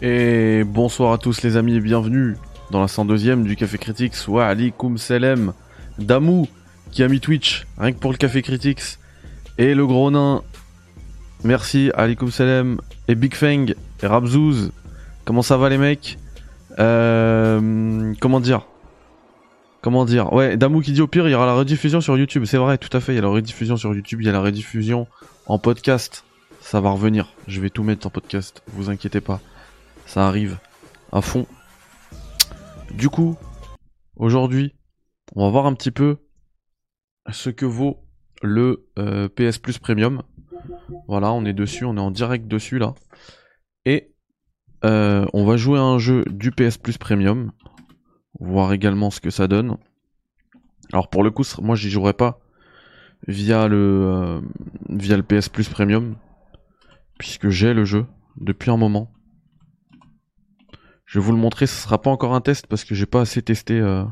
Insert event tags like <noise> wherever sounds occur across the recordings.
Et bonsoir à tous les amis et bienvenue dans la 102ème du Café Critics. Wa alaikum salam. Damou qui a mis Twitch rien que pour le Café Critics. Et le gros nain. Merci, alaikum salam. Et Big Fang et Rabzouz. Comment ça va les mecs? Euh, Comment dire? Comment dire? Ouais, Damou qui dit au pire, il y aura la rediffusion sur YouTube. C'est vrai, tout à fait. Il y a la rediffusion sur YouTube, il y a la rediffusion en podcast. Ça va revenir. Je vais tout mettre en podcast. Vous inquiétez pas. Ça arrive à fond. Du coup, aujourd'hui, on va voir un petit peu ce que vaut le euh, PS Plus Premium. Voilà, on est dessus, on est en direct dessus là. Et euh, on va jouer à un jeu du PS Plus Premium. Voir également ce que ça donne. Alors pour le coup, moi j'y jouerai pas via le euh, via le PS Plus Premium puisque j'ai le jeu depuis un moment. Je vais vous le montrer, ce sera pas encore un test parce que j'ai pas assez testé euh...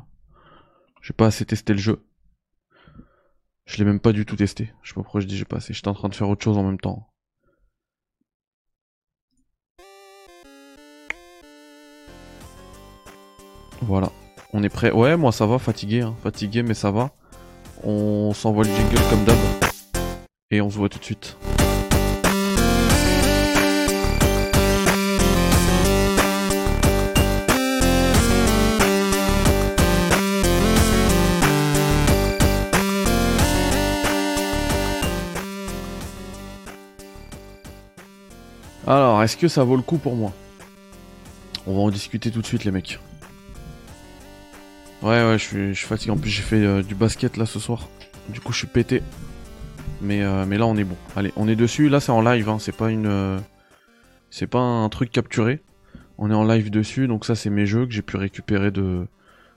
j'ai pas assez testé le jeu. Je l'ai même pas du tout testé. Je sais pas pourquoi je dis j'ai pas assez. J'étais en train de faire autre chose en même temps. Voilà. On est prêt. Ouais, moi ça va, fatigué. Hein. Fatigué, mais ça va. On s'envoie le jingle comme d'hab. Et on se voit tout de suite. Alors, est-ce que ça vaut le coup pour moi? On va en discuter tout de suite, les mecs. Ouais, ouais, je suis, fatigué. En plus, j'ai fait euh, du basket là ce soir. Du coup, je suis pété. Mais, euh, mais là, on est bon. Allez, on est dessus. Là, c'est en live. Hein. C'est pas une. Euh, c'est pas un truc capturé. On est en live dessus. Donc, ça, c'est mes jeux que j'ai pu récupérer de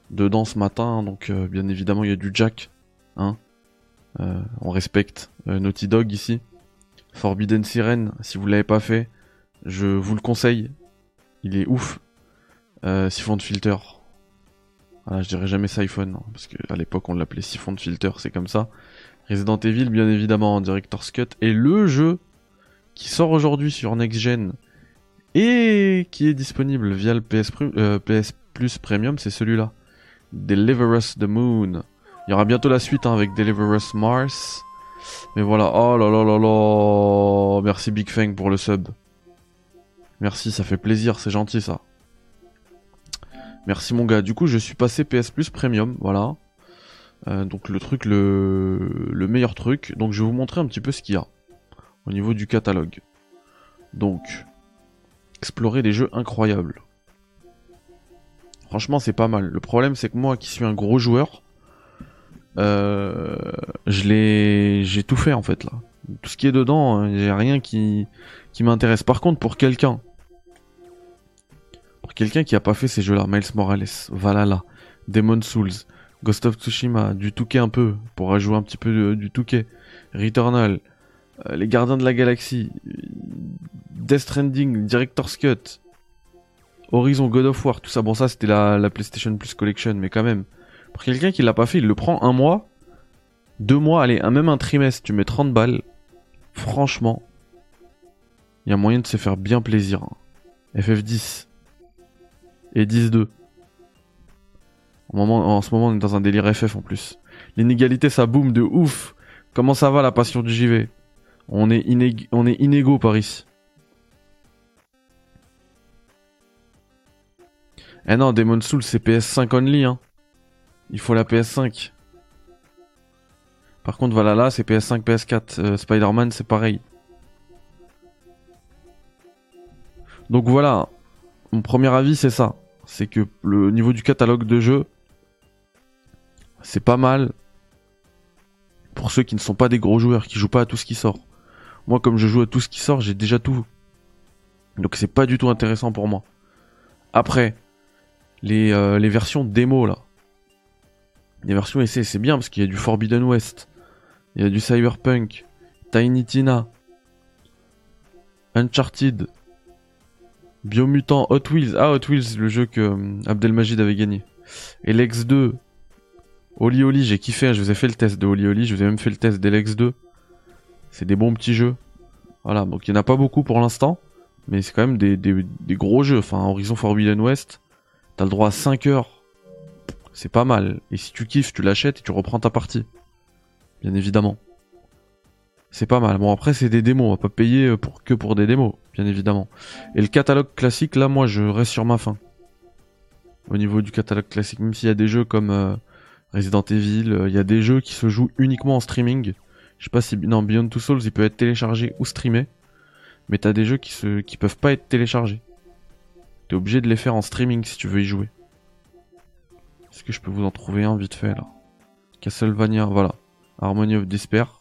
dedans ce matin. Donc, bien évidemment, il y a du Jack. Hein. on respecte Naughty Dog ici. Forbidden Siren, si vous l'avez pas fait, je vous le conseille. Il est ouf. Euh, siphon de filter. Voilà, je dirais jamais Siphon, hein, parce qu'à l'époque on l'appelait siphon de filter, c'est comme ça. Resident Evil, bien évidemment, en Director's Cut. Et le jeu qui sort aujourd'hui sur Next Gen et qui est disponible via le PS, euh, Plus Premium, c'est celui-là. Deliver Us the Moon. Il y aura bientôt la suite hein, avec Deliver Us Mars. Mais voilà, oh là là là là. Merci Big Fang pour le sub. Merci, ça fait plaisir, c'est gentil ça. Merci mon gars. Du coup, je suis passé PS Plus Premium, voilà. Euh, donc le truc, le... le meilleur truc. Donc je vais vous montrer un petit peu ce qu'il y a au niveau du catalogue. Donc, explorer des jeux incroyables. Franchement, c'est pas mal. Le problème, c'est que moi, qui suis un gros joueur, euh, je l'ai, j'ai tout fait en fait là. Tout ce qui est dedans, il n'y a rien qui, qui m'intéresse. Par contre, pour quelqu'un quelqu'un qui a pas fait ces jeux-là, Miles Morales, Valhalla, Demon Souls, Ghost of Tsushima, du Touquet un peu, pour jouer un petit peu du Touquet, Returnal, euh, Les Gardiens de la Galaxie, Death Stranding, Director's Cut, Horizon, God of War, tout ça. Bon, ça c'était la, PlayStation Plus Collection, mais quand même. Pour quelqu'un qui l'a pas fait, il le prend un mois, deux mois, allez, même un trimestre, tu mets 30 balles. Franchement, il y a moyen de se faire bien plaisir. Hein. FF10, et 10-2. En, ce moment, on est dans un délire FF en plus. L'inégalité, ça boum de ouf. Comment ça va la passion du JV on est, on est inégaux par ici. Eh non, Demon Soul c'est PS5 only. Hein. Il faut la PS5. Par contre, voilà là, c'est PS5, PS4. Euh, Spider-Man, c'est pareil. Donc voilà, mon premier avis, c'est ça. C'est que le niveau du catalogue de jeux, c'est pas mal pour ceux qui ne sont pas des gros joueurs, qui jouent pas à tout ce qui sort. Moi, comme je joue à tout ce qui sort, j'ai déjà tout. Donc c'est pas du tout intéressant pour moi. Après, les, euh, versions démo là. Les versions essais, c'est bien parce qu'il y a du Forbidden West, il y a du Cyberpunk, Tiny Tina, Uncharted, Biomutant Hot Wheels. Ah, Hot Wheels, le jeu que euh, Abdelmajid avait gagné. Et l'Ex 2. Oli Oli, j'ai kiffé. Hein, je vous ai fait le test de Oli Oli. Je vous ai même fait le test d'Elex 2. C'est des bons petits jeux. Voilà, donc il n'y en a pas beaucoup pour l'instant. Mais c'est quand même des, gros jeux. Enfin, Horizon Forbidden West, t'as le droit à 5 heures. C'est pas mal. Et si tu kiffes, tu l'achètes et tu reprends ta partie. Bien évidemment. C'est pas mal. Bon après c'est des démos, on va pas payer pour que pour des démos, bien évidemment. Et le catalogue classique, là moi je reste sur ma fin. Au niveau du catalogue classique, même s'il y a des jeux comme euh, Resident Evil, euh, il y a des jeux qui se jouent uniquement en streaming. Je sais pas si non Beyond Two Souls il peut être téléchargé ou streamé, mais t'as des jeux qui se qui peuvent pas être téléchargés. T'es obligé de les faire en streaming si tu veux y jouer. Est-ce que je peux vous en trouver un vite fait là? Castlevania, voilà. Harmony of Despair.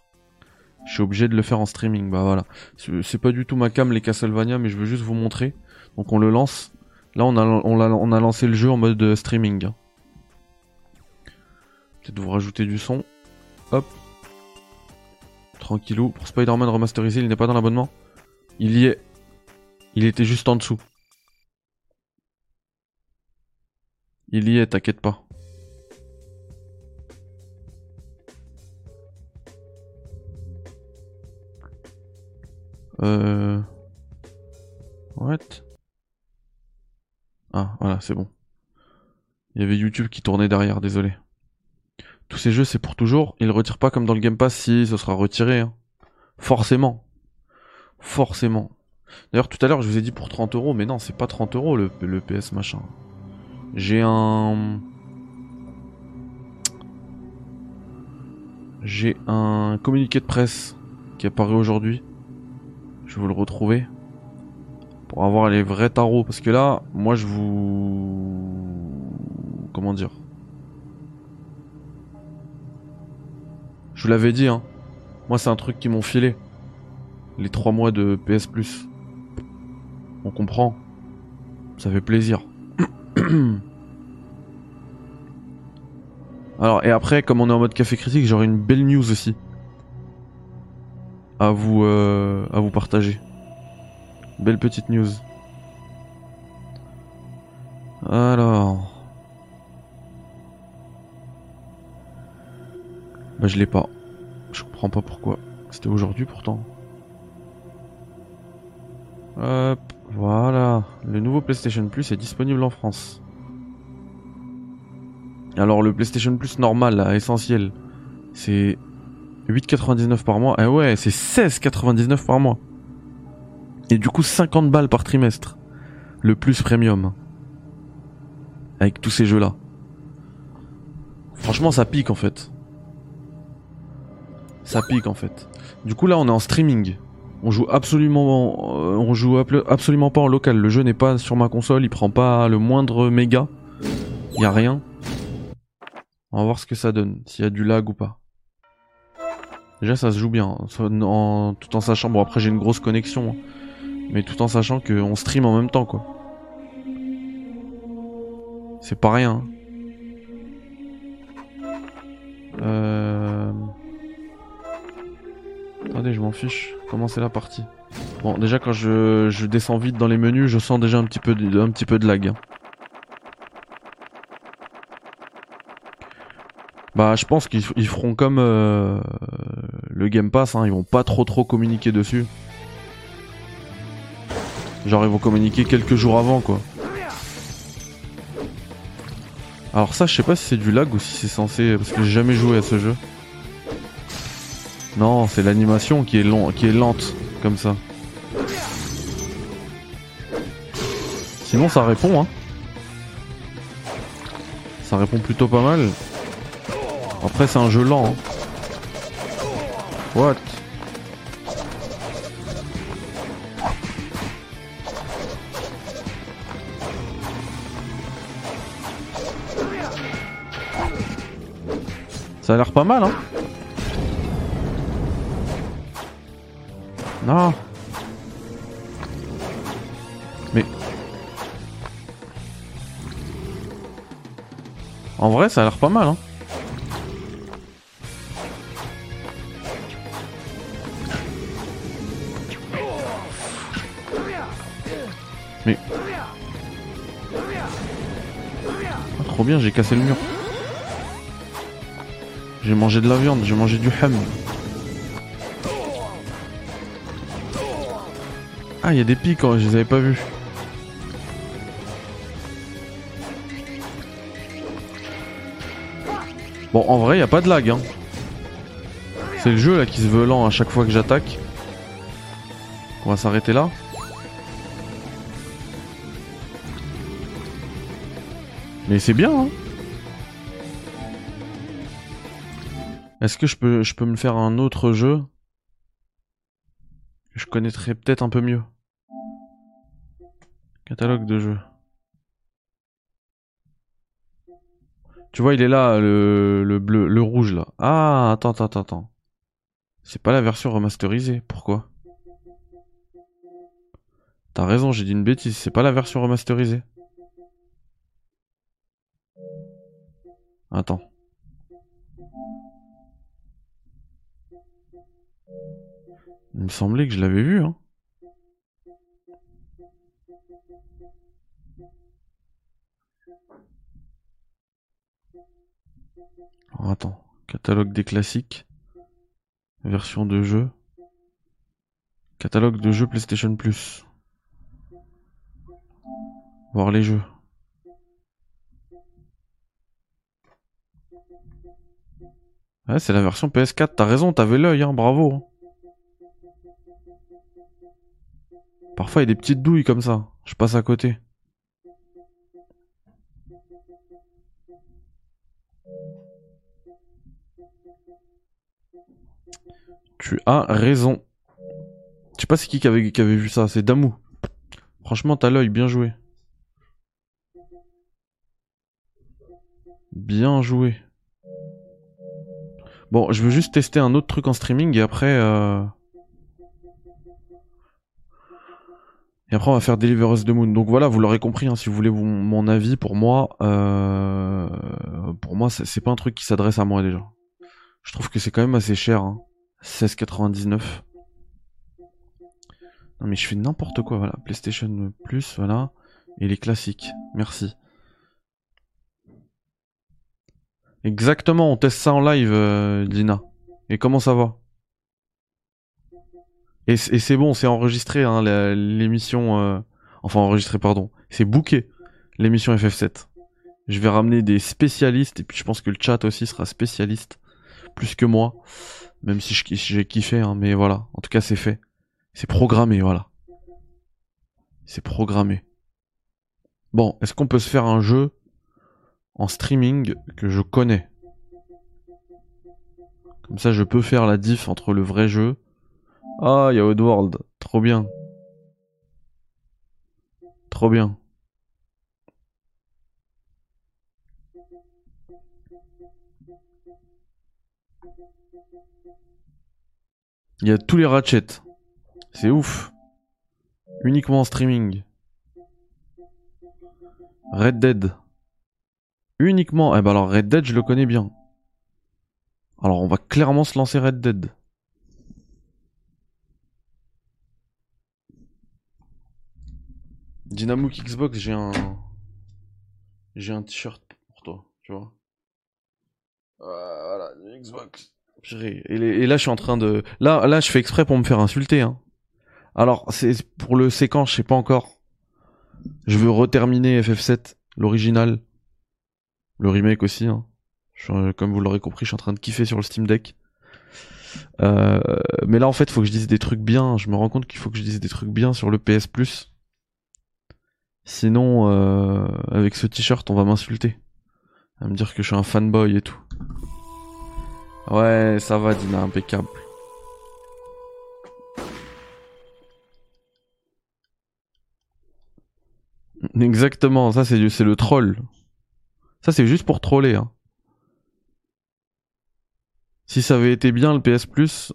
Je suis obligé de le faire en streaming, bah voilà. C'est pas du tout ma cam les Castlevania, mais je veux juste vous montrer. Donc on le lance. Là on a, lancé le jeu en mode euh, streaming. Peut-être vous rajouter du son. Hop. Tranquillou. Pour Spider-Man remasterisé, il n'est pas dans l'abonnement Il y est. Il était juste en dessous. Il y est, t'inquiète pas. Euh... What? Ah, voilà, c'est bon. Il y avait YouTube qui tournait derrière, désolé. Tous ces jeux, c'est pour toujours. Ils retirent pas comme dans le Game Pass si ce sera retiré. Hein. Forcément. Forcément. D'ailleurs, tout à l'heure, je vous ai dit pour 30 euros, mais non, c'est pas 30 euros le, le PS machin. J'ai un... J'ai un communiqué de presse qui apparaît aujourd'hui je vais vous le retrouver. Pour avoir les vrais tarots. Parce que là, moi je vous... Comment dire Je vous l'avais dit, hein. Moi c'est un truc qui m'ont filé. Les 3 mois de PS. On comprend. Ça fait plaisir. <clears throat> Alors, et après, comme on est en mode café critique, j'aurai une belle news aussi à vous, euh, à vous partager. Belle petite news. Alors. Bah je l'ai pas. Je comprends pas pourquoi. C'était aujourd'hui pourtant. Hop, voilà. Le nouveau PlayStation Plus est disponible en France. Alors le PlayStation Plus normal, essentiel, c'est 8,99 par mois. Eh ouais, c'est 16,99 par mois. Et du coup, 50 balles par trimestre. Le plus premium. Avec tous ces jeux-là. Franchement, ça pique en fait. Ça pique en fait. Du coup, là, on est en streaming. On joue absolument, euh, on joue absolument pas en local. Le jeu n'est pas sur ma console. Il prend pas le moindre méga. Y a rien. On va voir ce que ça donne. S'il y a du lag ou pas. Déjà, ça se joue bien, en, tout en sachant. Bon, après, j'ai une grosse connexion, mais tout en sachant qu'on stream en même temps, quoi. C'est pas rien. Hein. Euh... Attendez, je m'en fiche. Comment c'est la partie? Bon, déjà, quand je, descends vite dans les menus, je sens déjà un petit peu de, un lag. Hein. Bah, je pense qu'ils feront comme euh, le Game Pass, hein, ils vont pas trop trop communiquer dessus. Genre, ils vont communiquer quelques jours avant, quoi. Alors ça, je sais pas si c'est du lag ou si c'est censé... Parce que j'ai jamais joué à ce jeu. Non, c'est l'animation qui qui est lente, comme ça. Sinon, ça répond, hein. Ça répond plutôt pas mal. Après, c'est un jeu lent. Hein. What? Ça a l'air pas mal, hein Non Mais... En vrai, ça a l'air pas mal, hein j'ai cassé le mur. J'ai mangé de la viande, j'ai mangé du ham. Ah, il y a des pics, hein, je les avais pas vus. Bon, en vrai, il a pas de lag. Hein. C'est le jeu là qui se veut lent à chaque fois que j'attaque. On va s'arrêter là. Mais c'est bien, hein Est-ce que je peux, je peux me faire un autre jeu? Je connaîtrais peut-être un peu mieux Catalogue de jeux. Tu vois, il est là, le, le bleu, le rouge là. Ah, attends, attends, attends. C'est pas la version remasterisée. Pourquoi? T'as raison, j'ai dit une bêtise. C'est pas la version remasterisée. Attends. Il me semblait que je l'avais vu, hein. attends, catalogue des classiques, version de jeu, catalogue de jeux PlayStation Plus. Voir les jeux. Ouais, c'est la version PS4, t'as raison, t'avais l'œil, hein, bravo. Parfois, il y a des petites douilles comme ça, je passe à côté. Tu as raison. Je sais pas c'est qui qui avait, qui avait vu ça, c'est Damou. Franchement, t'as l'œil, bien joué. Bien joué. Bon, je veux juste tester un autre truc en streaming et après... Euh... Et après, on va faire Deliver Us the Moon. Donc voilà, vous l'aurez compris, hein, si vous voulez mon avis, pour moi, euh... pour moi, c'est pas un truc qui s'adresse à moi déjà. Je trouve que c'est quand même assez cher. Hein. 16,99. Non mais je fais n'importe quoi, voilà. PlayStation Plus, voilà. Et les classiques. Merci. Exactement, on teste ça en live, euh, Lina. Et comment ça va Et, c'est bon, c'est enregistré, hein, l'émission... Euh, enfin, enregistré, pardon. C'est booké, l'émission FF7. Je vais ramener des spécialistes, et puis je pense que le chat aussi sera spécialiste. Plus que moi. Même si j'ai kiffé, hein, mais voilà. En tout cas, c'est fait. C'est programmé, voilà. C'est programmé. Bon, est-ce qu'on peut se faire un jeu? En streaming que je connais Comme ça, je peux faire la diff entre le vrai jeu. Ah, il y a Oddworld. Trop bien. Trop bien. Il y a tous les ratchets. C'est ouf. Uniquement en streaming. Red Dead. Uniquement. Eh ben alors Red Dead, je le connais bien. Alors on va clairement se lancer Red Dead. Dynamo Xbox, j'ai un. J'ai un t-shirt pour toi, tu vois. Voilà, Xbox. Et, là, je suis en train de. Là, là, je fais exprès pour me faire insulter. Hein. Alors, c'est pour le séquence, je sais pas encore. Je veux reterminer FF7, l'original, le remake aussi. Hein. comme vous l'aurez compris, je suis en train de kiffer sur le Steam Deck. Euh, mais là, en fait, faut que je dise des trucs bien. Je me rends compte qu'il faut que je dise des trucs bien sur le PS. Sinon, euh, avec ce t-shirt, on va m'insulter. À me dire que je suis un fanboy et tout. Ouais, ça va, Dina, impeccable. Exactement, ça c'est le troll. Ça c'est juste pour troller. Hein. Si ça avait été bien le PS Plus,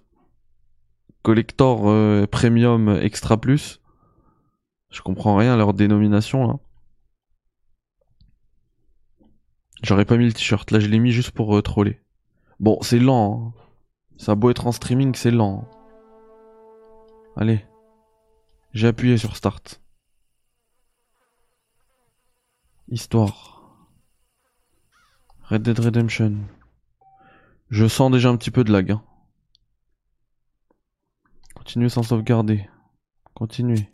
collector euh, premium extra plus, je comprends rien à leur dénomination là. J'aurais pas mis le t-shirt, là je l'ai mis juste pour euh, troller. Bon, c'est lent. Hein. Ça a beau être en streaming, c'est lent. Allez. J'ai appuyé sur Start. Histoire. Red Dead Redemption. Je sens déjà un petit peu de lag. Hein. Continuez sans sauvegarder. Continuez.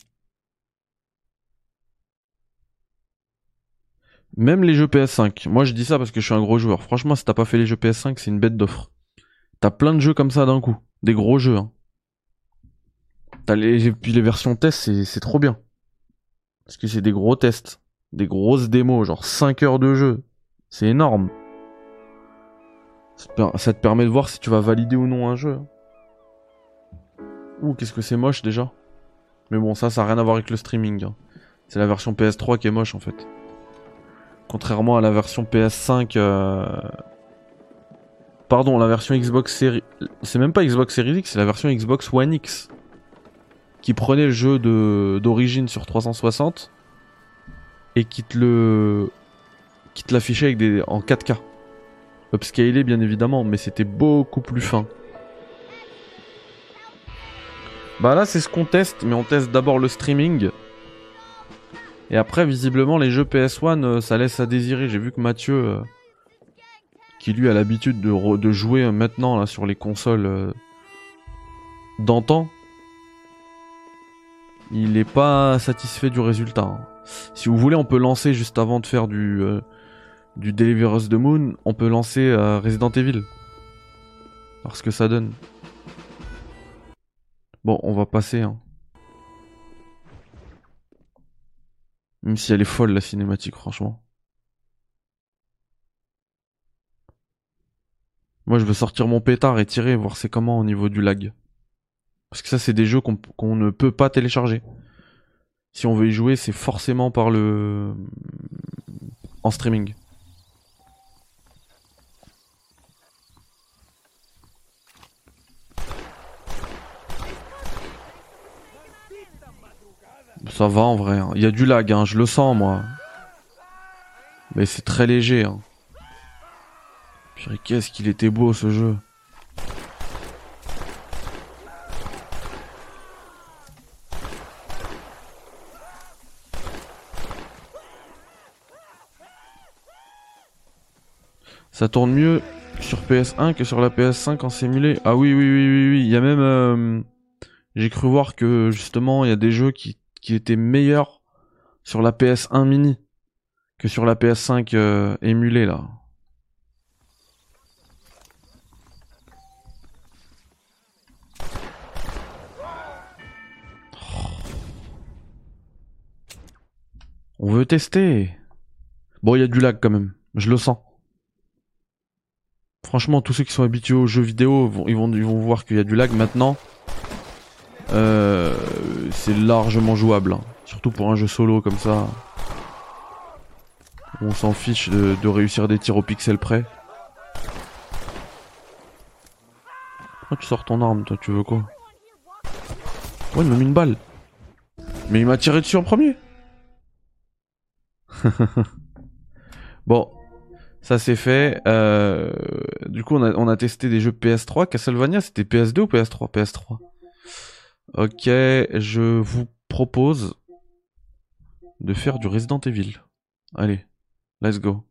Même les jeux PS5. Moi je dis ça parce que je suis un gros joueur. Franchement, si t'as pas fait les jeux PS5, c'est une bête d'offre. T'as plein de jeux comme ça d'un coup. Des gros jeux. Hein. T'as les... Et puis les versions test, c'est trop bien. Parce que c'est des gros tests. Des grosses démos, genre 5 heures de jeu. C'est énorme. Ça te permet de voir si tu vas valider ou non un jeu. Ouh, qu'est-ce que c'est moche déjà. Mais bon, ça, ça n'a rien à voir avec le streaming. Hein. C'est la version PS3 qui est moche en fait. Contrairement à la version PS5. Euh, pardon, la version Xbox Series. C'est même pas Xbox Series X, c'est la version Xbox One X. Qui prenait le jeu d'origine sur 360 et qui te le. qui te l'affichait des... en 4K. Upscalé bien évidemment, mais c'était beaucoup plus fin. Bah là c'est ce qu'on teste, mais on teste d'abord le streaming. Et après visiblement les jeux PS1 euh, ça laisse à désirer. J'ai vu que Mathieu, euh, qui lui a l'habitude de, jouer maintenant là sur les consoles euh, d'antan, il est pas satisfait du résultat. Hein. Si vous voulez on peut lancer juste avant de faire du, du Deliver the Moon, on peut lancer Resident Evil. Alors ce que ça donne. Bon, on va passer. Hein. Même si elle est folle la cinématique, franchement. Moi, je veux sortir mon pétard et tirer, voir c'est comment au niveau du lag. Parce que ça, c'est des jeux qu'on ne peut pas télécharger. Si on veut y jouer, c'est forcément par le... en streaming. Ça va en vrai. Hein. Il y a du lag, hein, je le sens moi. Mais c'est très léger. Hein. qu'est-ce qu'il était beau ce jeu. Ça tourne mieux sur PS1 que sur la PS5 en simulé. Ah oui, oui, oui, oui, oui. Il y a même... Euh, j'ai cru voir que justement, il y a des jeux qui qui était meilleur sur la PS1 mini que sur la PS5 euh, émulée là. On veut tester. Bon, il y a du lag quand même. Je le sens. Franchement, tous ceux qui sont habitués aux jeux vidéo, ils vont, vont voir qu'il y a du lag maintenant. Euh, c'est largement jouable. Hein. Surtout pour un jeu solo comme ça. On s'en fiche de, réussir des tirs au pixel près. Oh, tu sors ton arme, toi, tu veux quoi? Ouais, il m'a mis une balle. Mais il m'a tiré dessus en premier. <laughs> bon, ça c'est fait. Euh, du coup, on a, on a testé des jeux PS3. Castlevania, c'était PS2 ou PS3 PS3. Ok, je vous propose de faire du Resident Evil. Allez, let's go.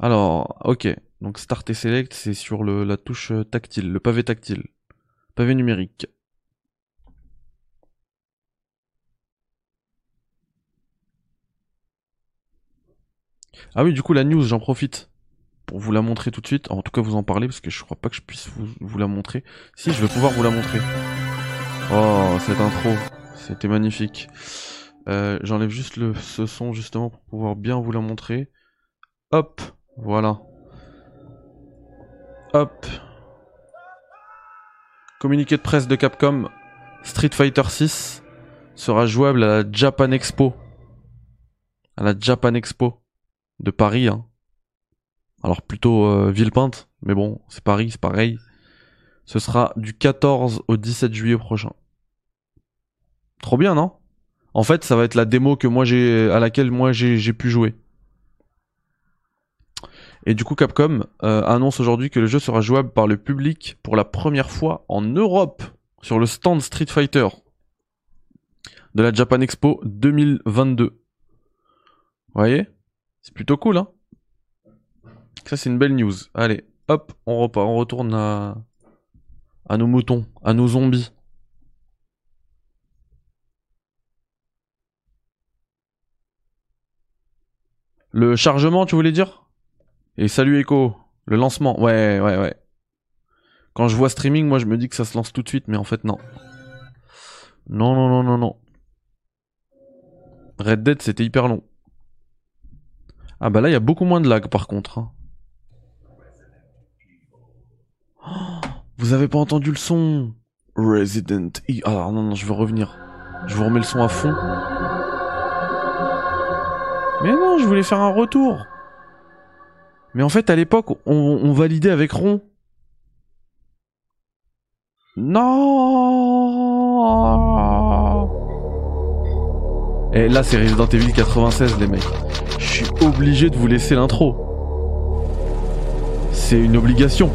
Alors, ok. Donc Start et Select, c'est sur la touche tactile, le pavé tactile. Pavé numérique. Ah oui, du coup, la news, j'en profite pour vous la montrer tout de suite. En tout cas, vous en parler parce que je crois pas que je puisse vous, la montrer. Si, je vais pouvoir vous la montrer. Oh, cette intro, c'était magnifique. Euh, j'enlève juste le, ce son justement pour pouvoir bien vous la montrer. Hop, voilà. Hop. Communiqué de presse de Capcom. Street Fighter 6 sera jouable à la Japan Expo. À la Japan Expo de Paris. Hein. Alors plutôt euh, Villepinte, mais bon, c'est Paris, c'est pareil. Ce sera du 14 au 17 juillet prochain. Trop bien, non? En fait, ça va être la démo que moi j'ai à laquelle moi j'ai pu jouer. Et du coup, Capcom euh, annonce aujourd'hui que le jeu sera jouable par le public pour la première fois en Europe sur le stand Street Fighter de la Japan Expo 2022. Vous voyez? C'est plutôt cool, hein? Ça, c'est une belle news. Allez, hop, on repart, on retourne à, nos moutons, à nos zombies. Le chargement, tu voulais dire? Et salut Echo, le lancement. Ouais, ouais, ouais. Quand je vois streaming, moi je me dis que ça se lance tout de suite, mais en fait non. Non, non, non, non, non. Red Dead, c'était hyper long. Ah bah là, il y a beaucoup moins de lag par contre. Hein. Vous avez pas entendu le son Resident Evil. Ah non, non, je veux revenir. Je vous remets le son à fond. Mais non, je voulais faire un retour. Mais en fait, à l'époque, on, validait avec rond. Non Et là, c'est Resident Evil 96, les mecs. Je suis obligé de vous laisser l'intro. C'est une obligation.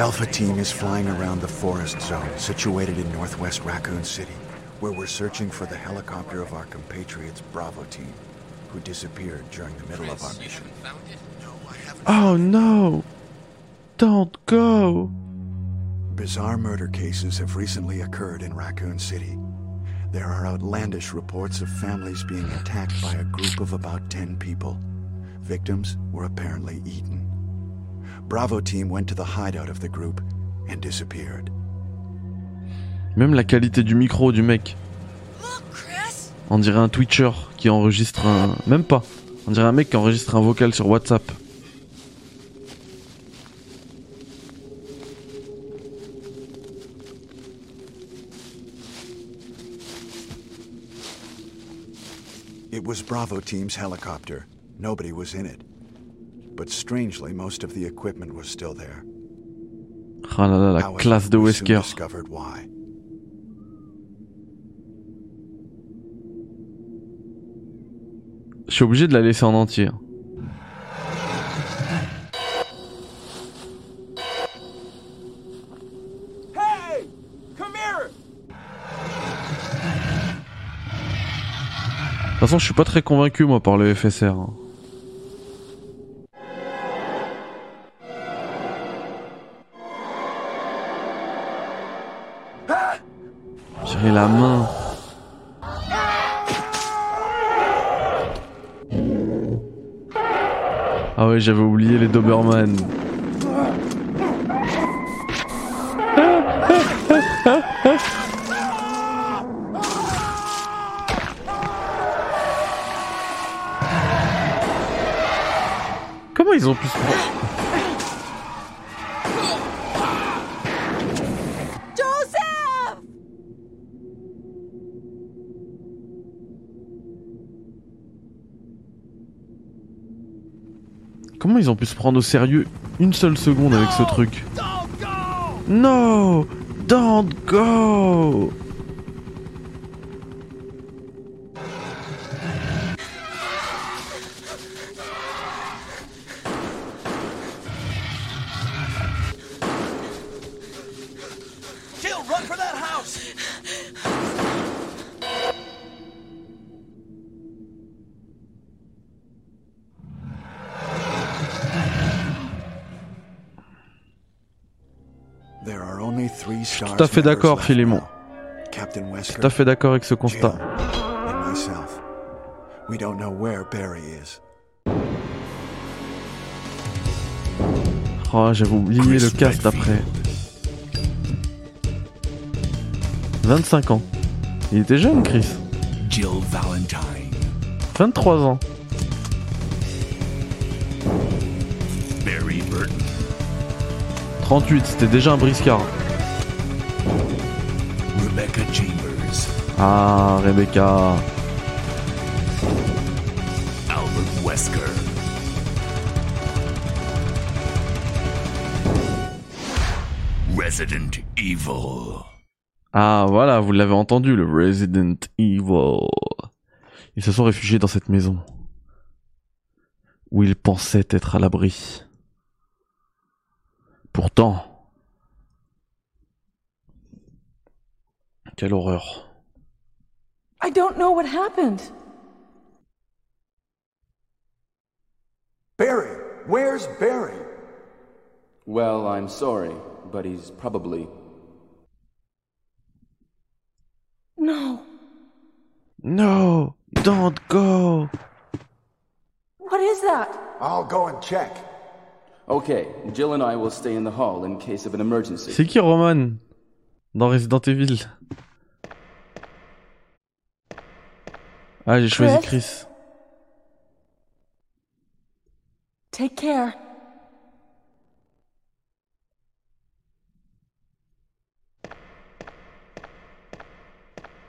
Alpha Team is flying around the forest zone situated in northwest Raccoon City, where we're searching for the helicopter of our compatriots Bravo Team, who disappeared during the middle of our mission. Oh no! Don't go! Bizarre murder cases have recently occurred in Raccoon City. There are outlandish reports of families being attacked by a group of about 10 people. Victims were apparently eaten. Bravo Team went to the hideout of the group and disappeared. Même la qualité du micro du mec. On dirait un Twitcher qui enregistre un. Même pas. On dirait un mec qui enregistre un vocal sur WhatsApp. It was Bravo Team's helicopter. Nobody was in it. But strangely, most of the equipment was still there. Ah là là, la However, classe de we soon Wesker. discovered why. Je suis obligé de la laisser en entier. hein. Hey! Come here! De toute façon, je suis pas très convaincu moi par le FSR. La main. Ah ouais, j'avais oublié les Doberman. Comment ils ont pu se ils ont pu se prendre au sérieux une seule seconde avec ce truc! No Don't go tout à fait d'accord, Philémon. Tout à fait d'accord avec ce constat. Oh, j'avais oublié le cast après. 25 ans. Il était jeune, Chris. Jill Valentine. 23 ans. Barry Burton. 38, c'était déjà un briscard. Rebecca Chambers. Ah, Rebecca. Albert Wesker. Resident Evil. Ah, voilà, vous l'avez entendu, le Resident Evil. Ils se sont réfugiés dans cette maison. Où ils pensaient être à l'abri. Pourtant... Quelle horreur. I don't know what happened. Barry! Where's Barry? Well, I'm sorry, but he's probably. No. No, Don't go What is that? I'll go and check. Okay, Jill and I will stay in the hall in case of an emergency. C'est qui Roman Dans Resident Evil Ah, j'ai choisi Chris. Take care.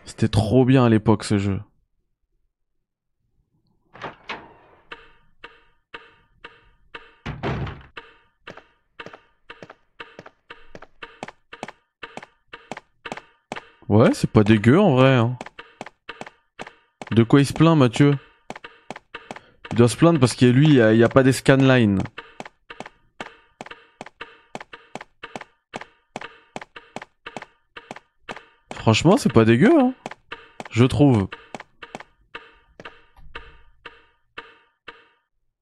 C'était trop bien à l'époque ce jeu. Ouais, c'est pas dégueu en vrai. hein. De quoi il se plaint, Mathieu? Il doit se plaindre parce qu'il lui, il y a, pas des scanlines. Franchement, c'est pas dégueu, hein. Je trouve.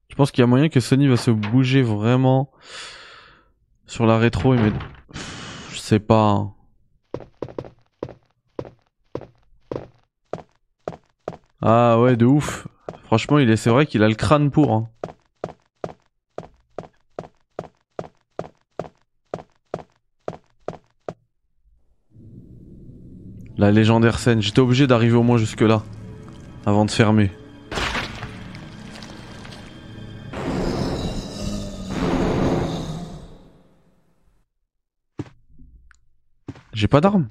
Je pense qu'il y a moyen que Sony va se bouger vraiment sur la rétro et. Pff, Je sais pas. hein. Ah ouais, de ouf. Franchement, il est, c'est vrai qu'il a le crâne pour. hein. La légendaire scène. J'étais obligé d'arriver au moins jusque là. Avant de fermer. J'ai pas d'arme.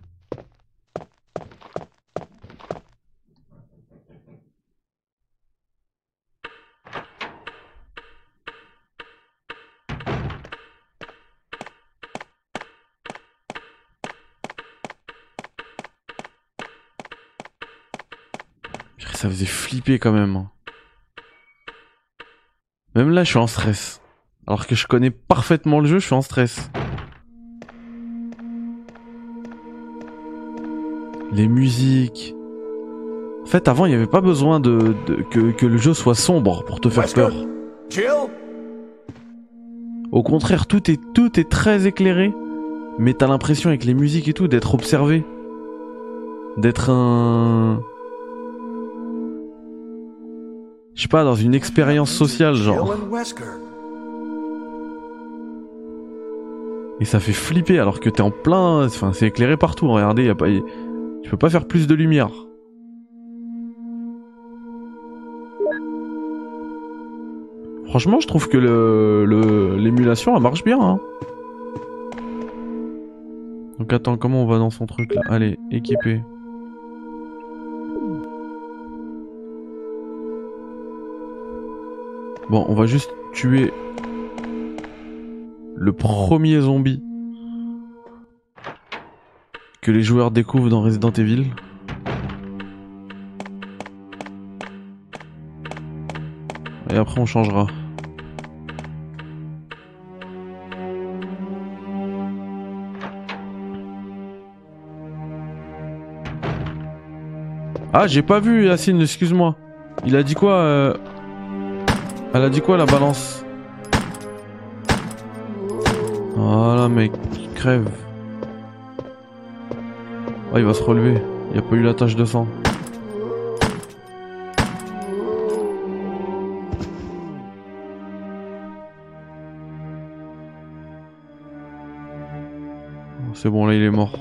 Quand même. hein. Même là, je suis en stress. Alors que je connais parfaitement le jeu, je suis en stress. Les musiques. En fait, avant, il n'y avait pas besoin de, de- que, que le jeu soit sombre pour te faire peur. Au contraire, tout est, tout est très éclairé. Mais t'as l'impression avec les musiques et tout d'être observé. D'être un... Je sais pas, dans une expérience sociale, genre. Et ça fait flipper alors que t'es en plein... Enfin, c'est éclairé partout. Regardez, y a pas... Tu peux pas faire plus de lumière. Franchement, je trouve que le le- l'émulation, elle marche bien. Hein. Donc attends, comment on va dans son truc là? Allez, équipé. Bon, on va juste tuer le premier zombie que les joueurs découvrent dans Resident Evil. Et après on changera. Ah, j'ai pas vu Yacine, excuse-moi. Il a dit quoi euh... Elle a dit quoi la balance Voilà mec, il crève. Ah, il va se relever. Il n'y a pas eu la tache de sang. Oh, C'est bon, là il est mort.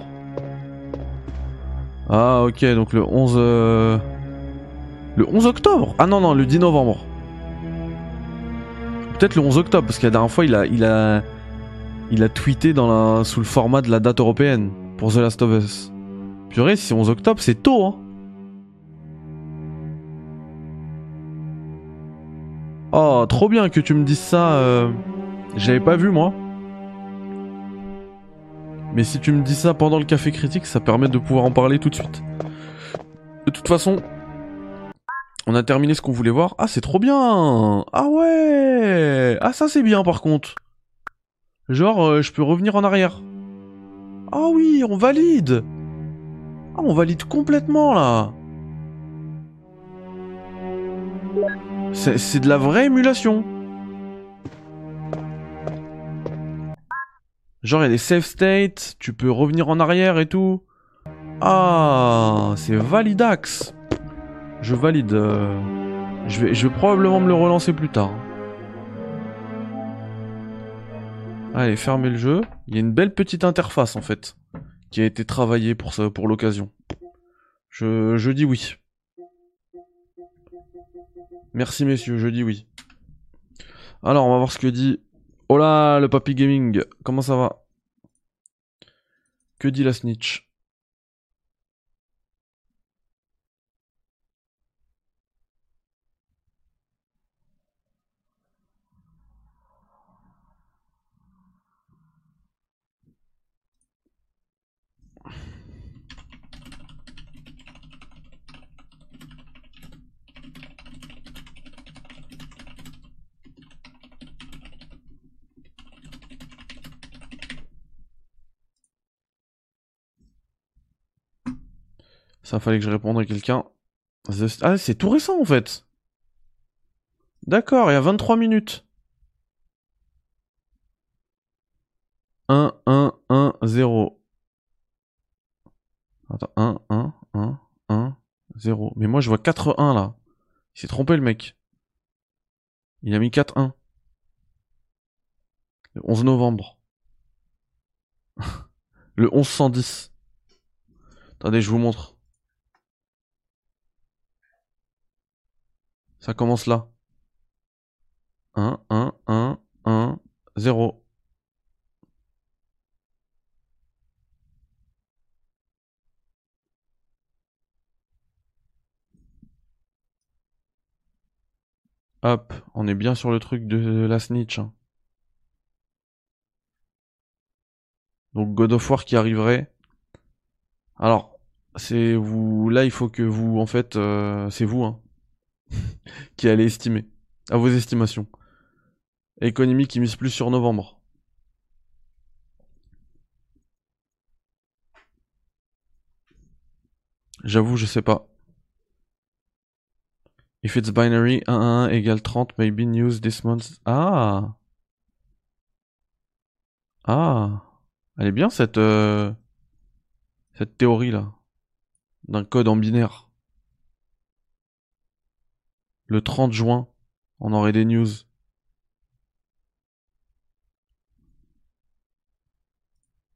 Ah ok, donc le 11... euh, Le 11 octobre Ah non, non, le 10 novembre. Peut-être le 11 octobre, parce que la dernière fois il a... Il a, il a tweeté dans la... sous le format de la date européenne pour The Last of Us. Purée, si c'est 11 octobre, c'est tôt, hein. Oh, trop bien que tu me dises ça. euh, J'avais pas vu, moi. Mais si tu me dis ça pendant le café critique, ça permet de pouvoir en parler tout de suite. De toute façon, on a terminé ce qu'on voulait voir. Ah, c'est trop bien Ah ouais Ah, ça c'est bien par contre. Genre, euh, je peux revenir en arrière. Ah oui, on valide Ah, on valide complètement là C'est de la vraie émulation. Genre, il y a des save states, tu peux revenir en arrière et tout. Ah, c'est validax. Je valide. euh, Je, vais, je vais probablement me le relancer plus tard. Allez, fermez le jeu. Il y a une belle petite interface en fait qui a été travaillée pour ça, pour l'occasion. Je, je dis oui. Merci messieurs, je dis oui. Alors, on va voir ce que dit. Oh là, le Papy Gaming, comment ça va? Que dit la snitch? Ça fallait que je réponde à quelqu'un. Ah, c'est tout récent en fait. D'accord, il y a 23 minutes. 1, 1, 1, 0. Attends, 1, 1, 1, 1, 0. Mais moi je vois 4, 1 là. Il s'est trompé le mec. Il a mis 4, 1. Le 11 novembre. <laughs> le 11 110. Attendez, je vous montre. Ça commence là. 1, 1, 1, 1, 0. Hop, on est bien sur le truc de la snitch. hein. Donc God of War qui arriverait. Alors, c'est vous. Là, il faut que vous, en fait, euh, c'est vous, hein, <laughs> qui allez estimer. À vos estimations. Économie qui mise plus sur novembre. J'avoue, je sais pas. If it's binary, 1, 1, 1 égale 30, maybe news this month. Ah! Ah! Elle est bien cette, euh, cette théorie là. D'un code en binaire. Le 30 juin, on aurait des news.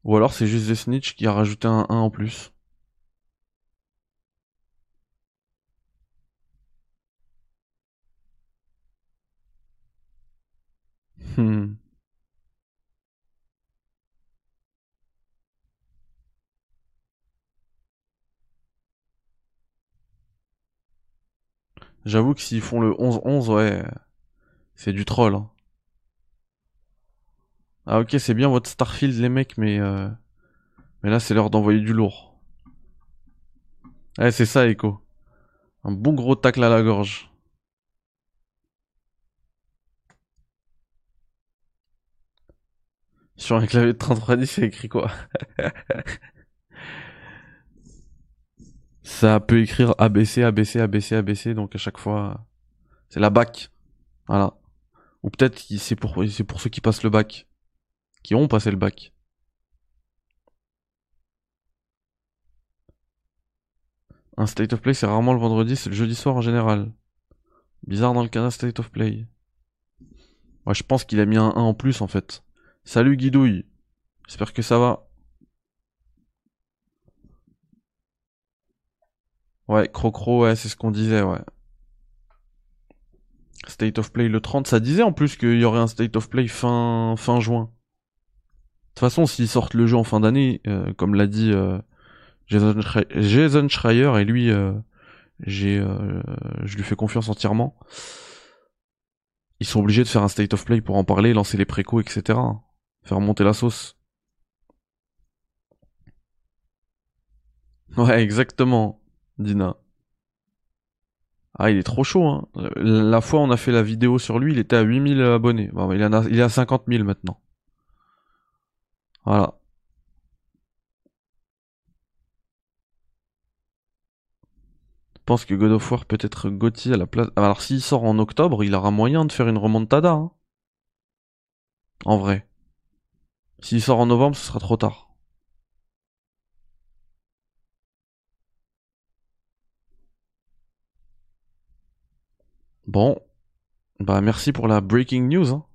Ou alors c'est juste The Snitch qui a rajouté un 1 en plus. Hmm. J'avoue que s'ils font le 11-11, ouais, c'est du troll. hein. Ah ok, c'est bien votre Starfield les mecs, mais euh, mais là c'est l'heure d'envoyer du lourd. Ouais, c'est ça, Echo. Un bon gros tacle à la gorge. Sur un clavier de 3310, c'est écrit quoi? <laughs> Ça peut écrire ABC, ABC, ABC, ABC, donc à chaque fois, c'est la bac. Voilà. Ou peut-être c'est pour, c'est pour ceux qui passent le bac. Qui ont passé le bac. Un state of play, c'est rarement le vendredi, c'est le jeudi soir en général. Bizarre dans le canal state of play. Moi, je pense qu'il a mis un 1 en plus en fait. Salut Guidouille. J'espère que ça va. Ouais, Crocro, ouais, c'est ce qu'on disait, ouais. State of Play le 30, ça disait en plus qu'il y aurait un State of Play fin, fin juin. De toute façon, s'ils sortent le jeu en fin d'année, euh, comme l'a dit euh, Jason, Schreier, et lui, euh, je lui fais confiance entièrement, ils sont obligés de faire un State of Play pour en parler, lancer les précos, etc. Faire monter la sauce. Ouais, exactement, Dina. Ah, il est trop chaud, hein. La fois on a fait la vidéo sur lui, il était à 8000 abonnés. Bon, il, en a, il est à 50 000 maintenant. Voilà. Je pense que God of War peut être Gotti à la place. Alors, s'il sort en octobre, il aura moyen de faire une remontada. Hein. En vrai. S'il sort en novembre, ce sera trop tard. Bon. Bah merci pour la breaking news. Hein.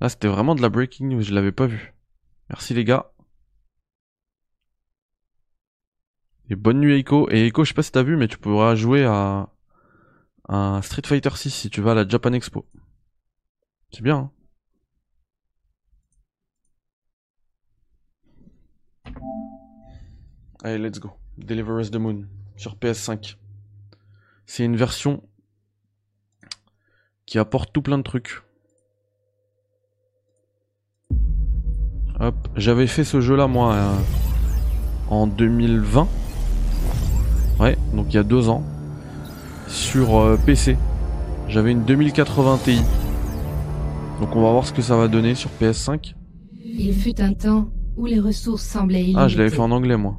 Là c'était vraiment de la breaking news, je l'avais pas vu. Merci les gars. Et bonne nuit Echo. Et Echo, je sais pas si t'as vu, mais tu pourras jouer à, à Street Fighter 6 si tu vas à la Japan Expo. C'est bien. Hein Allez, let's go. Deliver Us the Moon sur PS5. C'est une version qui apporte tout plein de trucs. Hop, j'avais fait ce jeu là moi euh, en 2020. Ouais, donc il y a deux ans. Sur euh, PC. J'avais une 2080 Ti. Donc on va voir ce que ça va donner sur PS5. Il fut un temps où les ressources semblaient illimitées. Ah, je l'avais fait en anglais moi.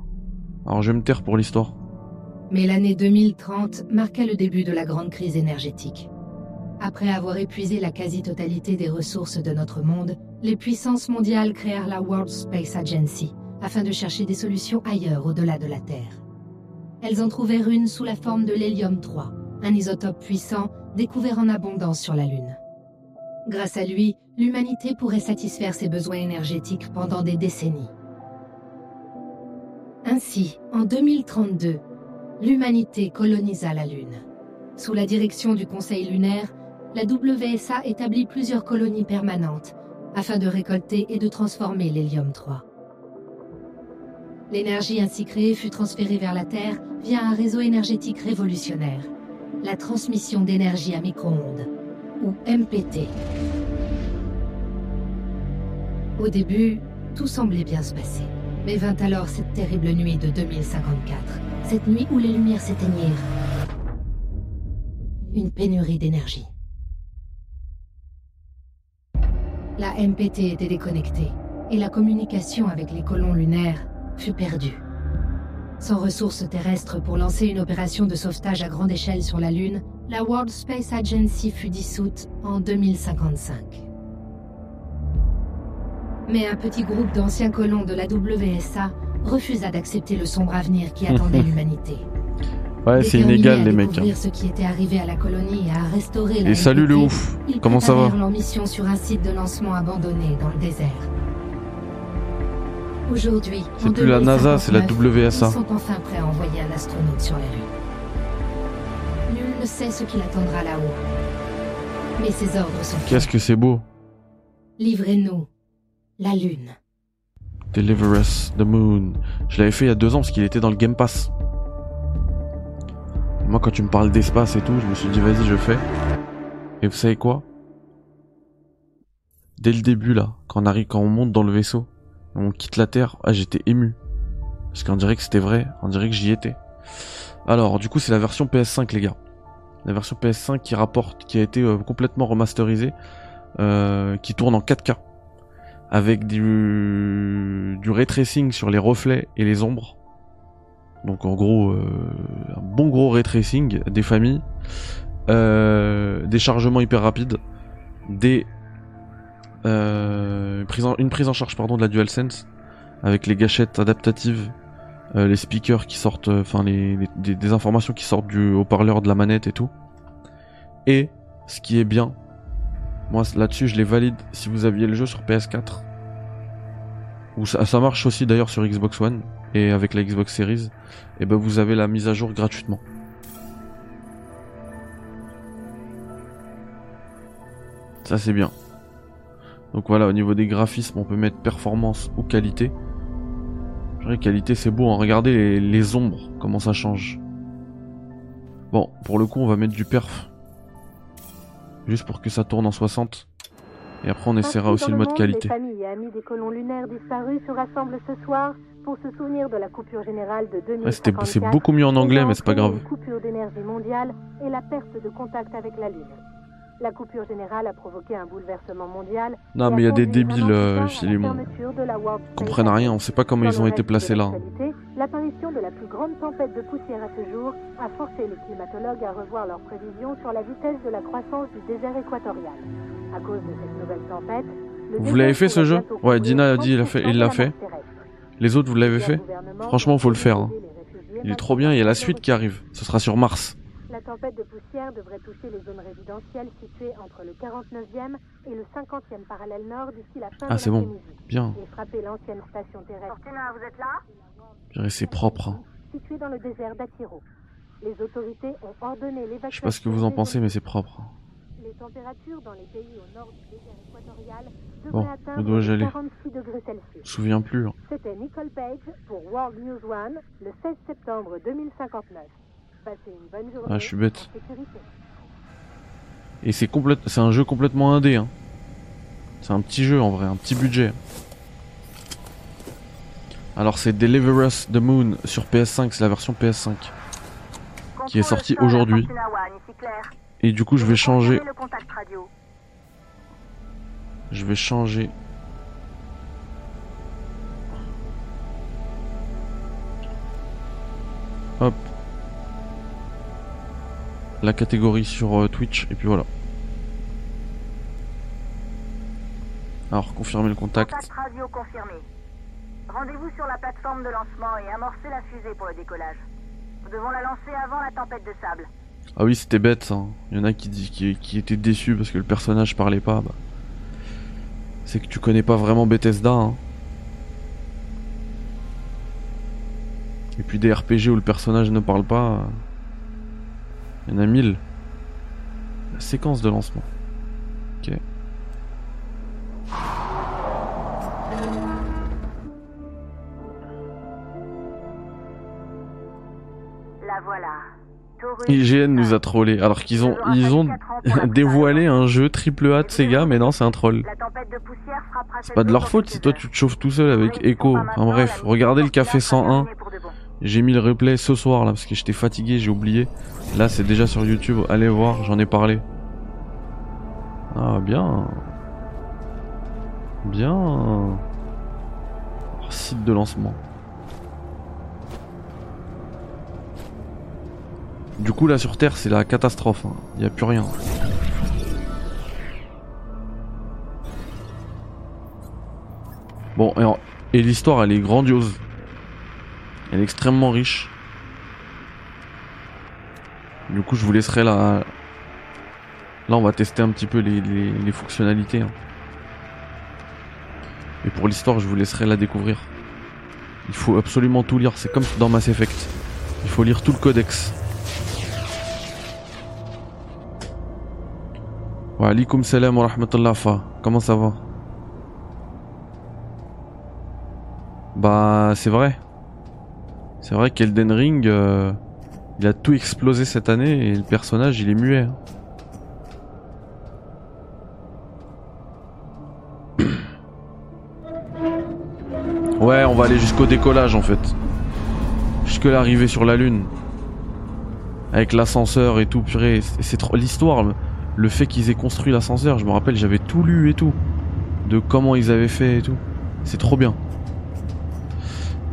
Alors je vais me taire pour l'histoire. Mais l'année 2030 marqua le début de la grande crise énergétique. Après avoir épuisé la quasi-totalité des ressources de notre monde, les puissances mondiales créèrent la World Space Agency afin de chercher des solutions ailleurs au-delà de la Terre. Elles en trouvèrent une sous la forme de l'hélium 3, un isotope puissant découvert en abondance sur la Lune. Grâce à lui, l'humanité pourrait satisfaire ses besoins énergétiques pendant des décennies. Ainsi, en 2032, l'humanité colonisa la Lune. Sous la direction du Conseil lunaire, la WSA établit plusieurs colonies permanentes afin de récolter et de transformer l'hélium 3. L'énergie ainsi créée fut transférée vers la Terre via un réseau énergétique révolutionnaire, la transmission d'énergie à micro-ondes, ou MPT. Au début, tout semblait bien se passer. Mais vint alors cette terrible nuit de 2054, cette nuit où les lumières s'éteignirent. Une pénurie d'énergie. La MPT était déconnectée, et la communication avec les colons lunaires fut perdue. Sans ressources terrestres pour lancer une opération de sauvetage à grande échelle sur la Lune, la World Space Agency fut dissoute en 2055. Mais un petit groupe d'anciens colons de la WSA refusa d'accepter le sombre avenir qui attendait <laughs> l'humanité. Ouais, c'est inégal les mecs. hein. ce qui était arrivé à la colonie et à restaurer la Et salut le ouf. Comment ça va leur mission sur un site de lancement abandonné dans le désert. Aujourd'hui, C'est plus la NASA, c'est la 2059, WSA. Ils sont enfin prêts à envoyer un astronaute sur la Lune. Nul ne sait ce qui l'attendra là-haut. Mais ses ordres sont. Qu'est-ce que c'est beau. Livrez-nous la Lune. Deliver Us the Moon. Je l'avais fait il y a deux ans parce qu'il était dans le Game Pass. Moi, quand tu me parles d'espace et tout, je me suis dit, vas-y, je fais. Et vous savez quoi? Dès le début, là, quand on arrive, quand on monte dans le vaisseau, on quitte la Terre, ah, j'étais ému. Parce qu'on dirait que c'était vrai, on dirait que j'y étais. Alors, du coup, c'est la version PS5, les gars. La version PS5 qui rapporte, qui a été euh, complètement remasterisée, euh, qui tourne en 4K avec du, du ray tracing sur les reflets et les ombres. Donc en gros, euh, un bon gros ray tracing, des familles, euh, des chargements hyper rapides, des euh, prise en- une prise en charge pardon de la DualSense avec les gâchettes adaptatives, euh, les speakers qui sortent, euh, enfin les, les- des, des informations qui sortent du haut-parleur de la manette et tout. Et ce qui est bien, moi là-dessus je les valide si vous aviez le jeu sur PS4. Ou ça, marche aussi d'ailleurs sur Xbox One et avec la Xbox Series, et ben vous avez la mise à jour gratuitement. Ça c'est bien. Donc voilà, au niveau des graphismes, on peut mettre performance ou qualité. Dirais qualité c'est beau, hein. regardez les ombres, comment ça change. Bon, pour le coup on va mettre du perf. Juste pour que ça tourne en 60. Et après on essaiera aussi le mode monde, qualité. Les familles et amis des colons lunaires disparus se rassemblent ce soir pour se souvenir de la coupure générale de 2054. Ouais, c'était- c'est beaucoup mieux en anglais, mais c'est pas grave. entraîné Une coupure d'énergie mondiale et la perte de contact avec la Lune. La coupure générale a provoqué un bouleversement mondial. Non mais il y a des débiles, euh, Philémon. Ils comprennent rien, on Agency. sait pas comment ils ont été placés là. L'apparition de la plus grande tempête de poussière à ce jour a forcé les climatologues à revoir leurs prévisions sur la vitesse de la croissance du désert équatorial. À cause de cette nouvelle tempête, Vous l'avez fait, ce jeu Ouais, Dina a dit, il a fait- 30% il de l'a fait. Les autres, vous l'avez fait Franchement, faut le faire, hein. Il est trop bien, il y a la suite qui arrive. Ce sera sur Mars. La tempête de poussière devrait toucher les zones résidentielles situées entre le 49e et le 50e parallèle nord d'ici la fin Ah, de c'est bon. Bien. Et frapper l'ancienne station terrestre Fortuna, vous êtes là? Je dirais c'est propre. hein. située dans le désert d'Atiro. Les autorités ont ordonné l'évacuation. Je sais pas ce que vous en pensez, mais c'est propre. Les températures dans les pays au nord du désert équatorial Bon, devraient atteindre où dois-je aller 46 degrés Je me Celsius. souviens plus. hein. C'était Nicole Page pour World News One le 16 septembre 2059. Ah, je suis bête. Et c'est complète, c'est un jeu complètement indé. Hein. C'est un petit jeu en vrai, un petit budget. Alors c'est Deliver Us the Moon sur PS5, c'est la version PS5. Qui est Contrôle sorti sol à aujourd'hui. Et du coup je vais changer, je vais changer. Hop. La catégorie sur euh, Twitch et puis voilà. Alors confirmer le contact. Contact radio confirmé. Rendez-vous sur la plateforme de lancement et amorcez la fusée pour le décollage. Nous devons la lancer avant la tempête de sable. Ah oui, c'était bête ça. Il y en a qui, dit- qui, qui étaient déçus parce que le personnage parlait pas. Bah. C'est que tu connais pas vraiment Bethesda. Hein. Et puis des RPG où le personnage ne parle pas. Il y en a mille. La séquence de lancement. Ok. La voilà. Taurus, IGN nous a trollé alors qu'ils ont ils ont <laughs> dévoilé un jeu triple A de Sega mais non c'est un troll. C'est pas de leur faute si toi tu te chauffes tout seul avec Echo. Enfin bref, regardez le café 101. J'ai mis le replay ce soir là parce que j'étais fatigué, j'ai oublié. Là c'est déjà sur YouTube, allez voir, j'en ai parlé. Ah bien. Bien. Site de lancement. Du coup là sur Terre c'est la catastrophe, il n'y a plus rien. Bon, et l'histoire elle est grandiose. Elle est extrêmement riche. Du coup, je vous laisserai là. Là, on va tester un petit peu les, fonctionnalités. hein. Et pour l'histoire, je vous laisserai la découvrir. Il faut absolument tout lire. C'est comme dans Mass Effect. Il faut lire tout le codex. Wa alaikum salam wa rahmatullah fa. Comment ça va? Bah, c'est vrai. C'est vrai qu'Elden Ring, euh, il a tout explosé cette année et le personnage, il est muet. hein. <coughs> Ouais, on va aller jusqu'au décollage en fait. Jusque l'arrivée sur la lune. Avec l'ascenseur et tout, purée. C'est trop l'histoire. Le fait qu'ils aient construit l'ascenseur, je me rappelle, j'avais tout lu et tout. De comment ils avaient fait et tout. C'est trop bien.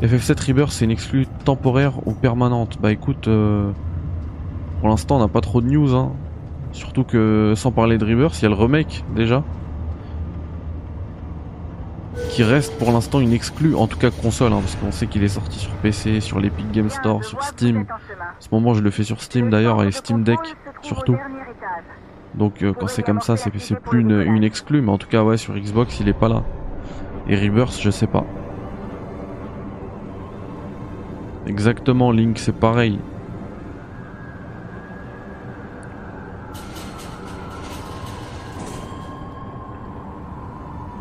FF7 Rebirth, c'est une exclue temporaire ou permanente Bah écoute, euh, pour l'instant on n'a pas trop de news. Hein. Surtout que sans parler de Rebirth, il y a le remake déjà. Qui reste pour l'instant une exclue, en tout cas console, hein, parce qu'on sait qu'il est sorti sur PC, sur l'Epic Game Store, sur Steam. En ce moment je le fais sur Steam d'ailleurs, et Steam Deck surtout. Donc euh, quand c'est comme ça, c'est plus une, une exclue, mais en tout cas ouais sur Xbox il est pas là. Et Rebirth, je sais pas. Exactement, Link, c'est pareil.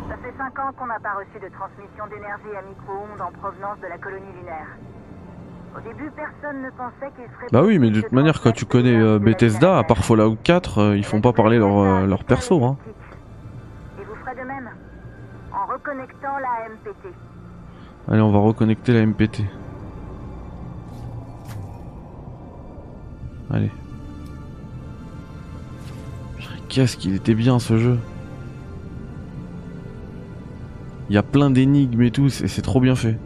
Ça fait 5 ans qu'on n'a pas reçu de transmission d'énergie à micro-ondes en provenance de la colonie lunaire. Au début, personne ne pensait qu'il serait Bah oui, mais de toute manière, quand tu connais euh, Bethesda, à part Fallout 4, euh, ils font pas parler leur, euh, leur perso. Hein. Et vous ferez de même en reconnectant la MPT. Allez, on va reconnecter la MPT. Allez. Qu'est-ce qu'il était bien ce jeu. Il y a plein d'énigmes et tout, c'est c'est trop bien fait.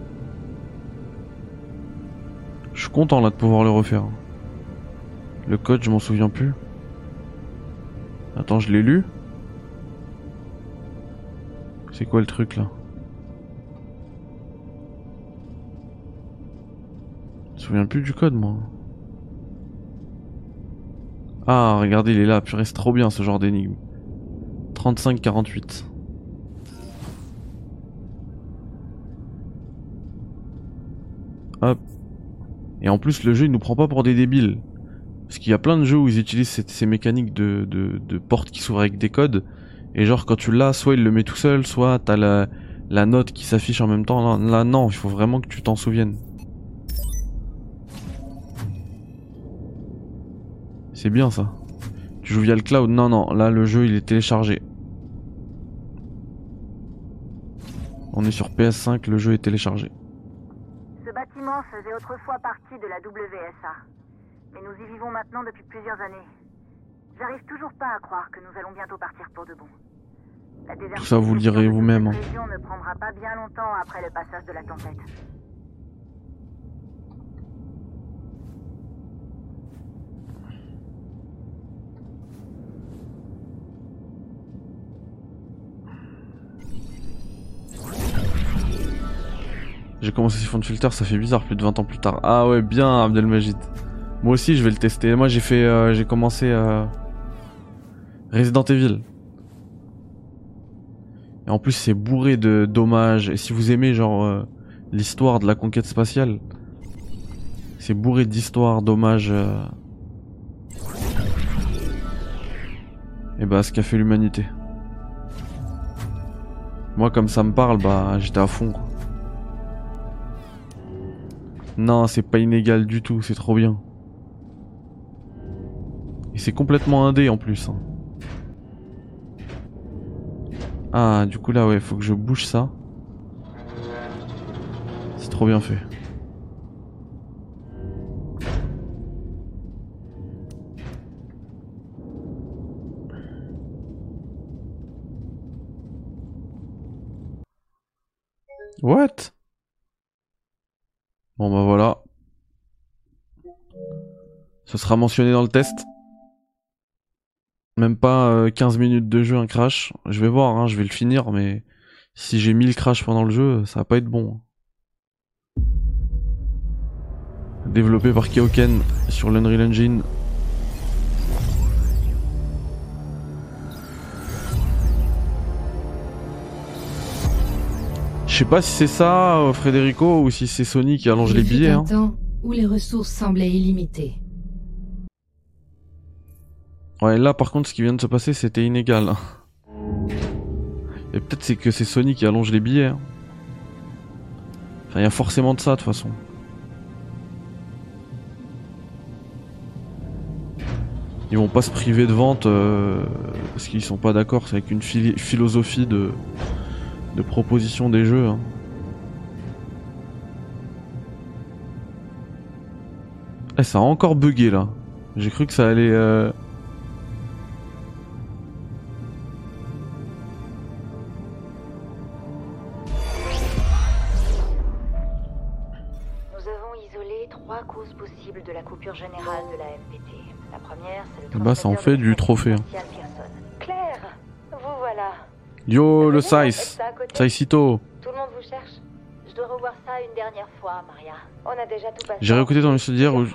Je suis content là de pouvoir le refaire. Le code, je m'en souviens plus. Attends, je l'ai lu. C'est quoi le truc là? Je me souviens plus du code moi. Ah, regardez, il est là. Purée, c'est trop bien ce genre d'énigme. 35-48. Hop. Et en plus, le jeu, il nous prend pas pour des débiles. Parce qu'il y a plein de jeux où ils utilisent ces, mécaniques de, de, portes qui s'ouvrent avec des codes. Et genre, quand tu l'as, soit il le met tout seul, soit t'as la, la note qui s'affiche en même temps. Là, non, il faut vraiment que tu t'en souviennes. C'est bien ça. Tu joues via le cloud Non, non, là le jeu il est téléchargé. On est sur PS5, le jeu est téléchargé. Ce bâtiment faisait autrefois partie de la WSA. Mais nous y vivons maintenant depuis plusieurs années. J'arrive toujours pas à croire que nous allons bientôt partir pour de bon. La Tout ça vous le direz vous-même. hein. cette région ne prendra pas bien longtemps après le passage de la tempête. J'ai commencé Siphon Filter, ça fait bizarre plus de 20 ans plus tard. Ah ouais, bien Abdelmajid. Moi aussi je vais le tester. Moi j'ai fait euh, j'ai commencé euh, Resident Evil. Et en plus c'est bourré de dommages et si vous aimez genre euh, l'histoire de la conquête spatiale, c'est bourré d'histoires, dommages euh, Et bah ce qu'a fait l'humanité. Moi comme ça me parle, bah j'étais à fond quoi. Non, c'est pas inégal du tout, c'est trop bien. Et c'est complètement indé en plus. hein. Ah, du coup là, ouais, faut que je bouge ça. C'est trop bien fait. What? Bon bah voilà. Ce sera mentionné dans le test. Même pas euh, 15 minutes de jeu, un crash. Je vais voir, hein, je vais le finir, mais si j'ai 1000 crashs pendant le jeu, ça va pas être bon. Développé par Keoken sur l'Unreal Engine. Sais pas si c'est ça, euh, Federico, ou si c'est Sony qui allonge les fut billets. un Hein. temps où les ressources semblaient illimitées. Ouais, là par contre, ce qui vient de se passer, c'était inégal. Et peut-être c'est que c'est Sony qui allonge les billets. hein. Enfin, il y a forcément de ça de toute façon. Ils vont pas se priver de vente euh, parce qu'ils sont pas d'accord c'est avec une phili- philosophie de, de proposition des jeux. hein. Eh, ça a encore bugué là. J'ai cru que ça allait. euh, Nous avons isolé trois causes possibles de la coupure générale de la MPT. La première, c'est le Bah, ça en fait du trophée. hein. Yo, le côté Saisito Tout le monde vous cherche. Je dois revoir ça une dernière fois, Maria. On a déjà tout passé. J'ai réécouté ton où-.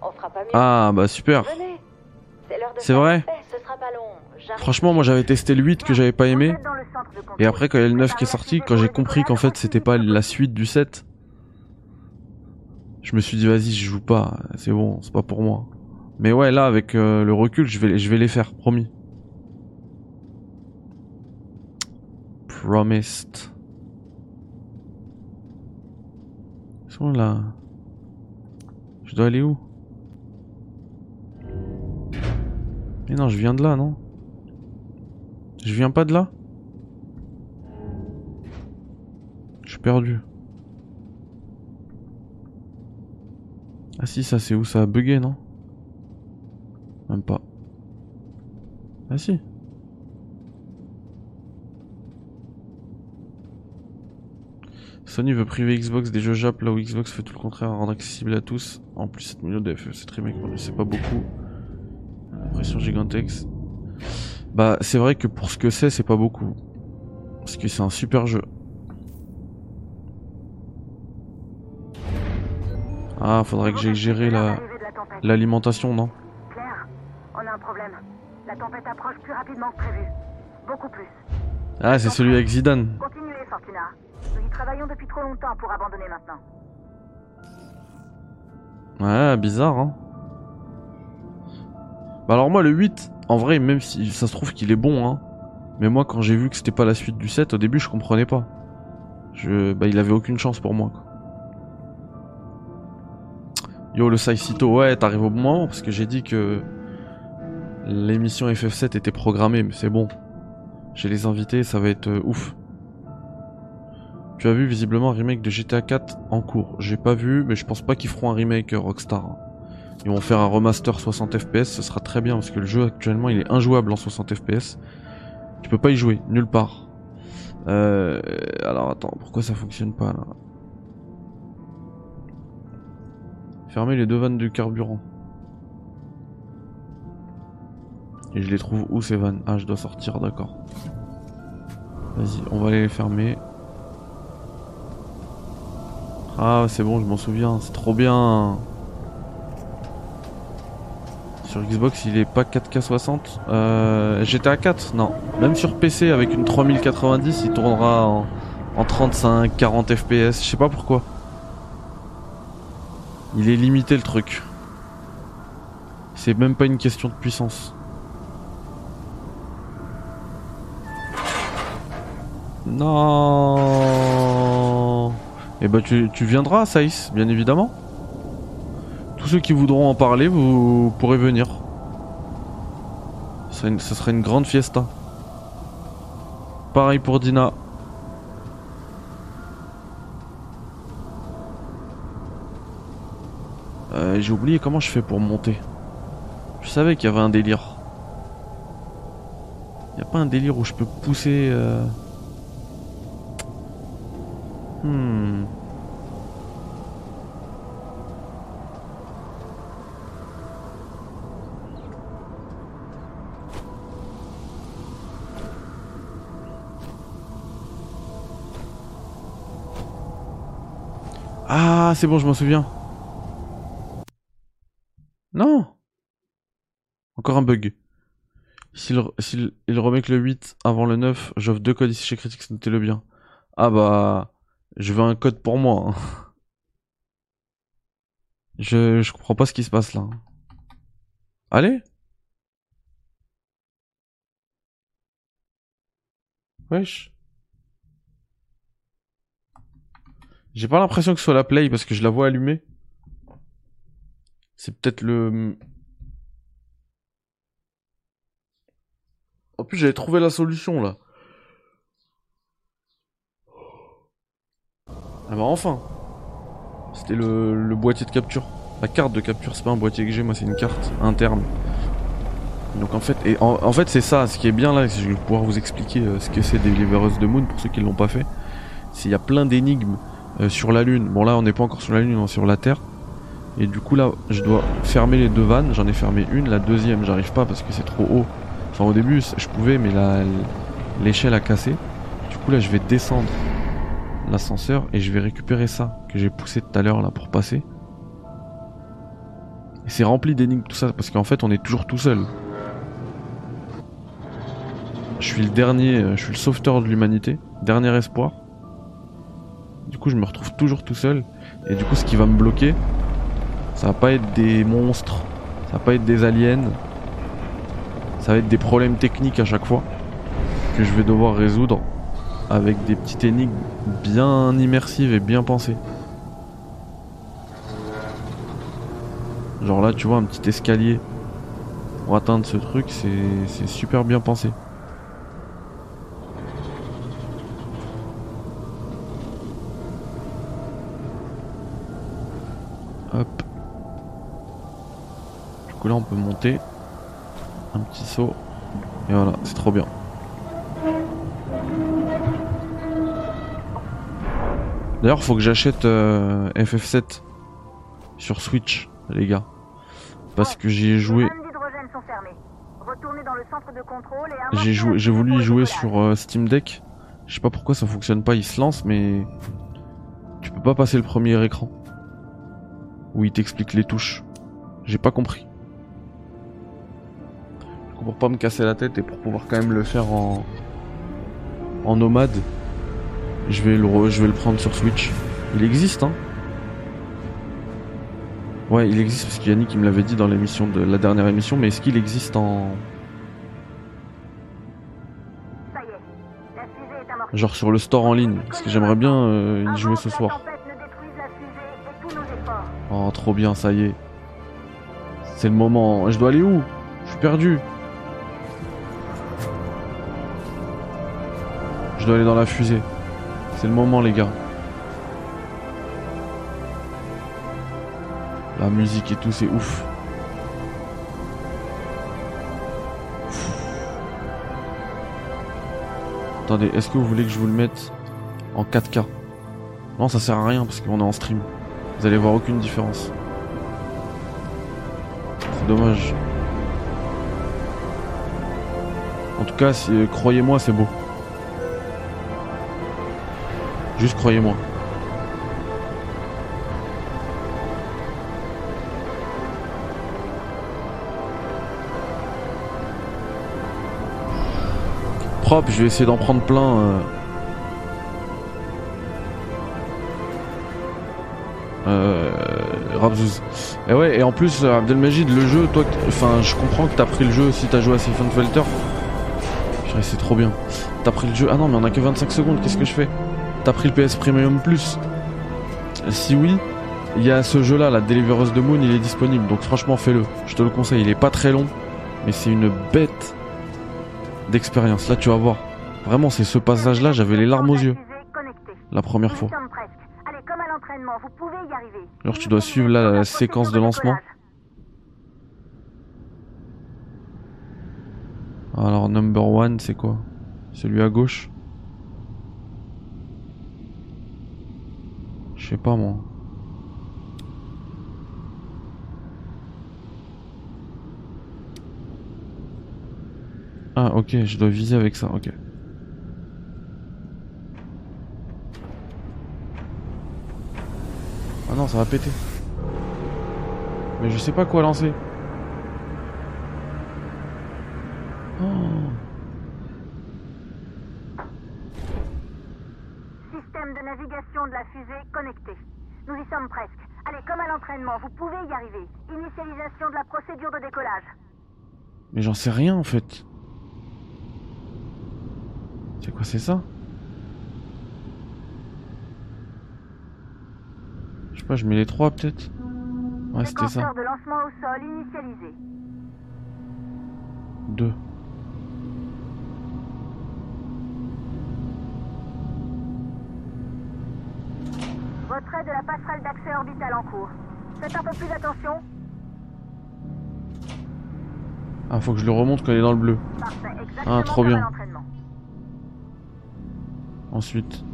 On fera pas mieux. Ah, bah super. C'est vrai la paix, Ce sera pas long. J'arrive. Franchement, moi j'avais testé le 8 que j'avais pas aimé. Et après, quand il y a le 9 qui est sorti, quand j'ai compris qu'en fait c'était pas la suite du 7, je me suis dit, vas-y, je joue pas. C'est bon, c'est pas pour moi. Mais ouais, là, avec euh, le recul, je vais, je vais les faire, promis. Promised. Ils sont là. Je dois aller où? Mais non, je viens de là, non? Je viens pas de là? Je suis perdu. Ah si, ça c'est où? Ça a bugué, non? Même pas. Ah si. Sony veut priver Xbox des jeux Jap là où Xbox fait tout le contraire, rendre accessible à tous. En plus 7 millions de FE, c'est très méconnu, c'est pas beaucoup. Pression gigantex. Bah c'est vrai que pour ce que c'est, c'est pas beaucoup. Parce que c'est un super jeu. Ah, faudrait que j'aille gérer la l'alimentation, non? Claire, un problème. La tempête approche plus rapidement que prévu. Beaucoup plus. Ah, c'est celui avec Zidane. Continuez, Fortuna. Travaillons depuis trop longtemps pour abandonner maintenant. Ouais, bizarre, hein. Bah alors moi, le 8, en vrai, même si ça se trouve qu'il est bon, hein. Mais moi, quand j'ai vu que c'était pas la suite du 7, au début, je comprenais pas. Je... Bah, il avait aucune chance pour moi, quoi. Yo, le Saisito, ouais, t'arrives au bon moment, parce que j'ai dit que l'émission FF7 était programmée, mais c'est bon. J'ai les invités, ça va être euh, ouf. Tu as vu visiblement un remake de GTA 4 en cours. J'ai pas vu, mais je pense pas qu'ils feront un remake euh, Rockstar. hein. Ils vont faire un remaster 60 FPS, ce sera très bien parce que le jeu actuellement il est injouable en 60 FPS. Tu peux pas y jouer, nulle part. Euh, alors attends, pourquoi ça fonctionne pas là? Fermez les deux vannes de carburant. Et je les trouve où ces vannes? Ah, je dois sortir, d'accord. Vas-y, on va aller les fermer. Ah, c'est bon, je m'en souviens, c'est trop bien. Sur Xbox, il est pas 4K60. Euh, GTA 4, non. Même sur PC avec une 3090, il tournera en, en 35, 40 FPS. Je sais pas pourquoi. Il est limité le truc. C'est même pas une question de puissance. Non. Et bah tu, tu viendras, Saïs, bien évidemment. Tous ceux qui voudront en parler, vous pourrez venir. Ce serait une, ce serait une grande fiesta. Pareil pour Dina. Euh, J'ai oublié comment je fais pour monter. Je savais qu'il y avait un délire. Y a pas un délire où je peux pousser. euh, Hmm. Ah, c'est bon, je m'en souviens. Non. Encore un bug. S'il il remake le 8 avant le 9, j'offre deux codes ici chez Critics, notez-le bien. Ah bah, je veux un code pour moi. hein. Je, je comprends pas ce qui se passe là. Allez Wesh. J'ai pas l'impression que ce soit la play parce que je la vois allumée. C'est peut-être le... En plus j'avais trouvé la solution là. Ah bah enfin C'était le, boîtier de capture. La carte de capture, c'est pas un boîtier que j'ai, moi c'est une carte interne. Donc en fait, et en, fait c'est ça, ce qui est bien là, je vais pouvoir vous expliquer euh, ce que c'est Deliverers de Moon pour ceux qui l'ont pas fait. S'il y a plein d'énigmes euh, sur la Lune, bon là on n'est pas encore sur la Lune, on est sur la Terre. Et du coup là, je dois fermer les deux vannes, j'en ai fermé une, la deuxième j'arrive pas parce que c'est trop haut. Enfin au début je pouvais mais l'échelle a cassé. Du coup là je vais descendre l'ascenseur et je vais récupérer ça que j'ai poussé tout à l'heure là pour passer. C'est rempli d'énigmes tout ça parce qu'en fait on est toujours tout seul. Je suis le dernier, euh, je suis le sauveteur de l'humanité, dernier espoir. Du coup je me retrouve toujours tout seul et du coup ce qui va me bloquer, ça va pas être des monstres, ça va pas être des aliens, ça va être des problèmes techniques à chaque fois que je vais devoir résoudre avec des petites énigmes bien immersives et bien pensées. Genre là, tu vois, un petit escalier pour atteindre ce truc, c'est super bien pensé. Hop. Du coup là, on peut monter. Un petit saut. Et voilà, c'est trop bien. D'ailleurs, faut que j'achète euh, FF7 sur Switch, les gars. Parce que j'y ai joué. J'ai joué, j'ai voulu y jouer sur euh, Steam Deck. Je sais pas pourquoi ça fonctionne pas, il se lance, mais tu peux pas passer le premier écran où il t'explique les touches. J'ai pas compris. pour pas me casser la tête et pour pouvoir quand même le faire en en nomade, je vais le prendre sur Switch. Il existe hein. Ouais, il existe parce qu'Yannick il me l'avait dit dans l'émission de la dernière émission, mais est-ce qu'il existe en genre sur le store en ligne Parce que j'aimerais bien euh, y jouer ce soir. Oh, trop bien, ça y est. C'est le moment. Je dois aller où? Je suis perdu. Je dois aller dans la fusée. C'est le moment, les gars. La musique et tout, c'est ouf. Attendez, est-ce que vous voulez que je vous le mette en 4K Non, ça sert à rien parce qu'on est en stream. Vous allez voir aucune différence. C'est dommage. En tout cas, croyez-moi, c'est beau. Juste croyez-moi. Propre, je vais essayer d'en prendre plein. euh. Euh, Rabzouz. Et ouais, et en plus, euh, Abdelmajid, le jeu, toi, enfin, je comprends que t'as pris le jeu si t'as joué à Siphon Filter. C'est trop bien. T'as pris le jeu. Ah non, mais on a que 25 secondes, qu'est-ce que je fais? T'as pris le PS Premium Plus Si oui, il y a ce jeu-là, la Deliver Us the Moon, il est disponible. Donc franchement, fais-le. Je te le conseille. Il est pas très long, mais c'est une bête d'expérience. Là, tu vas voir. Vraiment, c'est ce passage-là, j'avais les larmes aux yeux. La première fois. Alors, tu dois suivre la séquence de lancement. Alors, number one, c'est quoi? Celui à gauche Je sais pas moi. Ah ok, je dois viser avec ça, ok. Ah non, ça va péter. Mais je sais pas quoi lancer. Vous pouvez y arriver. Initialisation de la procédure de décollage. Mais j'en sais rien en fait. C'est quoi, c'est ça? Je sais pas, je mets les trois peut-être Ouais, c'était ça. De lancement au sol initialisé. Deux. Retrait de la passerelle d'accès orbitale en cours. Faites un peu plus attention. Ah, faut que je le remonte quand il est dans le bleu. Parfait, Ah, trop bien. Ensuite.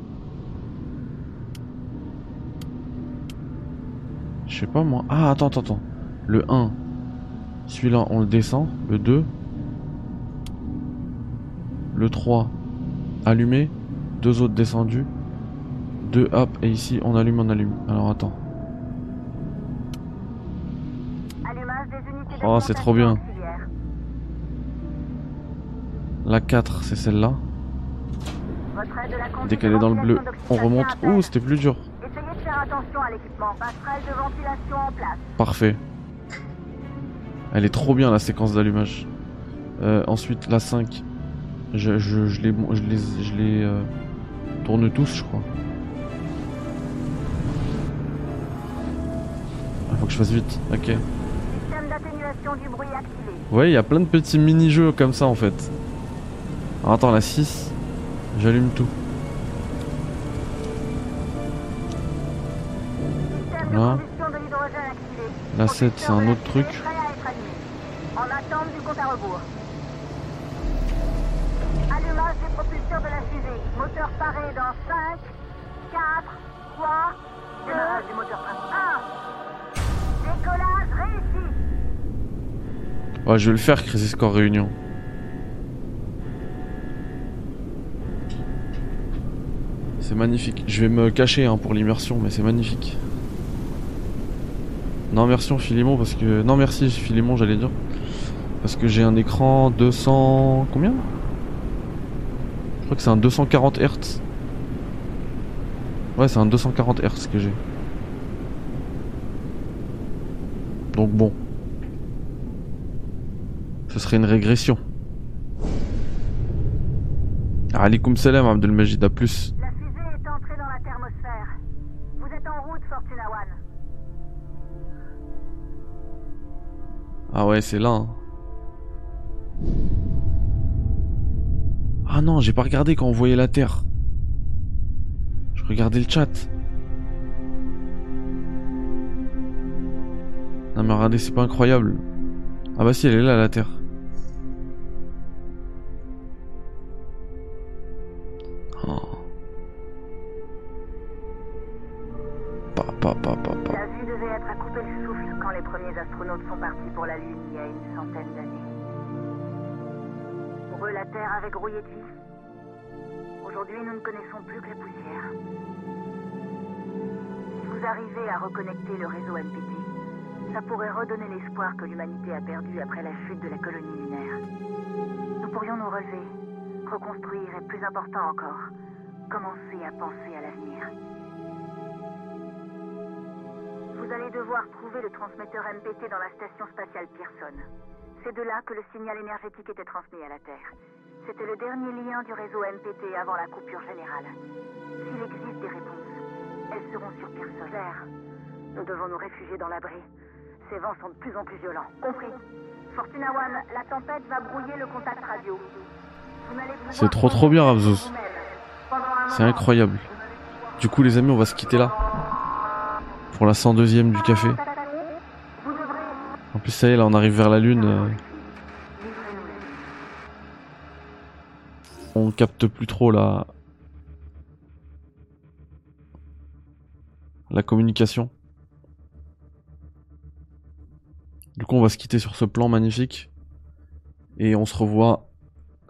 Je sais pas moi. Ah, attends, attends, attends. Le 1. Celui-là, on le descend. Le 2. Le 3. Allumé. Deux autres descendus. 2 hop. Et ici, on allume, on allume. Alors attends. Allumage des unités Oh, c'est trop bien. La 4, c'est celle-là. Dès qu'elle est dans le bleu, on remonte. Ouh, c'était plus dur. Parfait. Elle est trop bien la séquence d'allumage. Euh, ensuite la 5. Je, je, je les, je les, je les euh, tourne tous je crois. Ah, faut que je fasse vite. Ok. Du bruit activé. Ouais, il y a plein de petits mini-jeux comme ça en fait. Alors, attends, la 6. J'allume tout. Système Voilà. de combustion de l'hydrogène activé. La 7, c'est un autre truc. En attente du compte à rebours. Allumage des propulseurs de la fusée. Moteur paré dans 5, 4, 3, 2, Démarrage du moteur principal. 1. Décollage réussi. Ouais, je vais le faire, Crisis Score Réunion. C'est magnifique. Je vais me cacher hein, pour l'immersion, mais c'est magnifique. Non, merci Philémon, parce que. Non, merci Philémon, j'allais dire. Parce que j'ai un écran 200... Combien? Je crois que c'est un 240 Hz. Ouais, c'est un 240 Hz que j'ai. Donc bon. Ce serait une régression. Alaikum salam Abdelmajid, à plus. La fusée est entrée dans la thermosphère. Vous êtes en route, Fortuna One. Ah ouais, c'est là. hein. Ah non, j'ai pas regardé quand on voyait la Terre. Je regardais le chat. Non mais regardez, c'est pas incroyable. Ah bah si, elle est là, la Terre. La vue devait être à couper le souffle quand les premiers astronautes sont partis pour la Lune il y a une centaine d'années. Pour eux, la Terre avait grouillé de vie. Aujourd'hui, nous ne connaissons plus que la poussière. Si vous arrivez à reconnecter le réseau NPT, ça pourrait redonner l'espoir que l'humanité a perdu après la chute de la colonie lunaire. Nous pourrions nous relever, reconstruire et, plus important encore, commencer à penser à l'avenir. Vous allez devoir trouver le transmetteur MPT dans la station spatiale Pearson. C'est de là que le signal énergétique était transmis à la Terre. C'était le dernier lien du réseau MPT avant la coupure générale. S'il existe des réponses, elles seront sur Pearson. Claire, nous devons nous réfugier dans l'abri. Ces vents sont de plus en plus violents. Compris. Fortuna One, la tempête va brouiller le contact radio. Vous n'allez pouvoir C'est trop trop bien, Ramzos. C'est incroyable. Du coup, les amis, on va se quitter là. Pour la 102ème du café. En plus, ça y est, là, on arrive vers la lune. euh, On capte plus trop la... La communication. Du coup, on va se quitter sur ce plan magnifique. Et on se revoit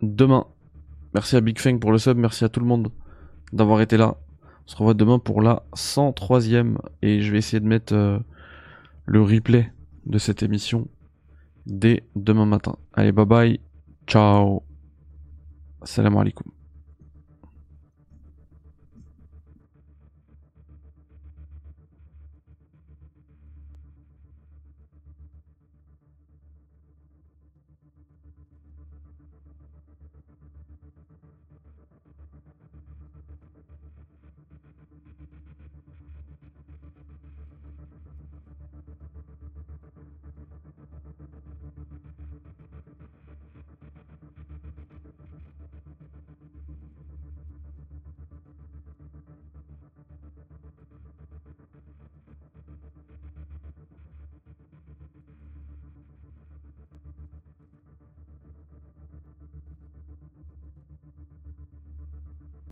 demain. Merci à Big Fang pour le sub, merci à tout le monde d'avoir été là. On se revoit demain pour la 103ème. Et je vais essayer de mettre euh, le replay de cette émission dès demain matin. Allez, bye bye. Ciao. Salam alaikum.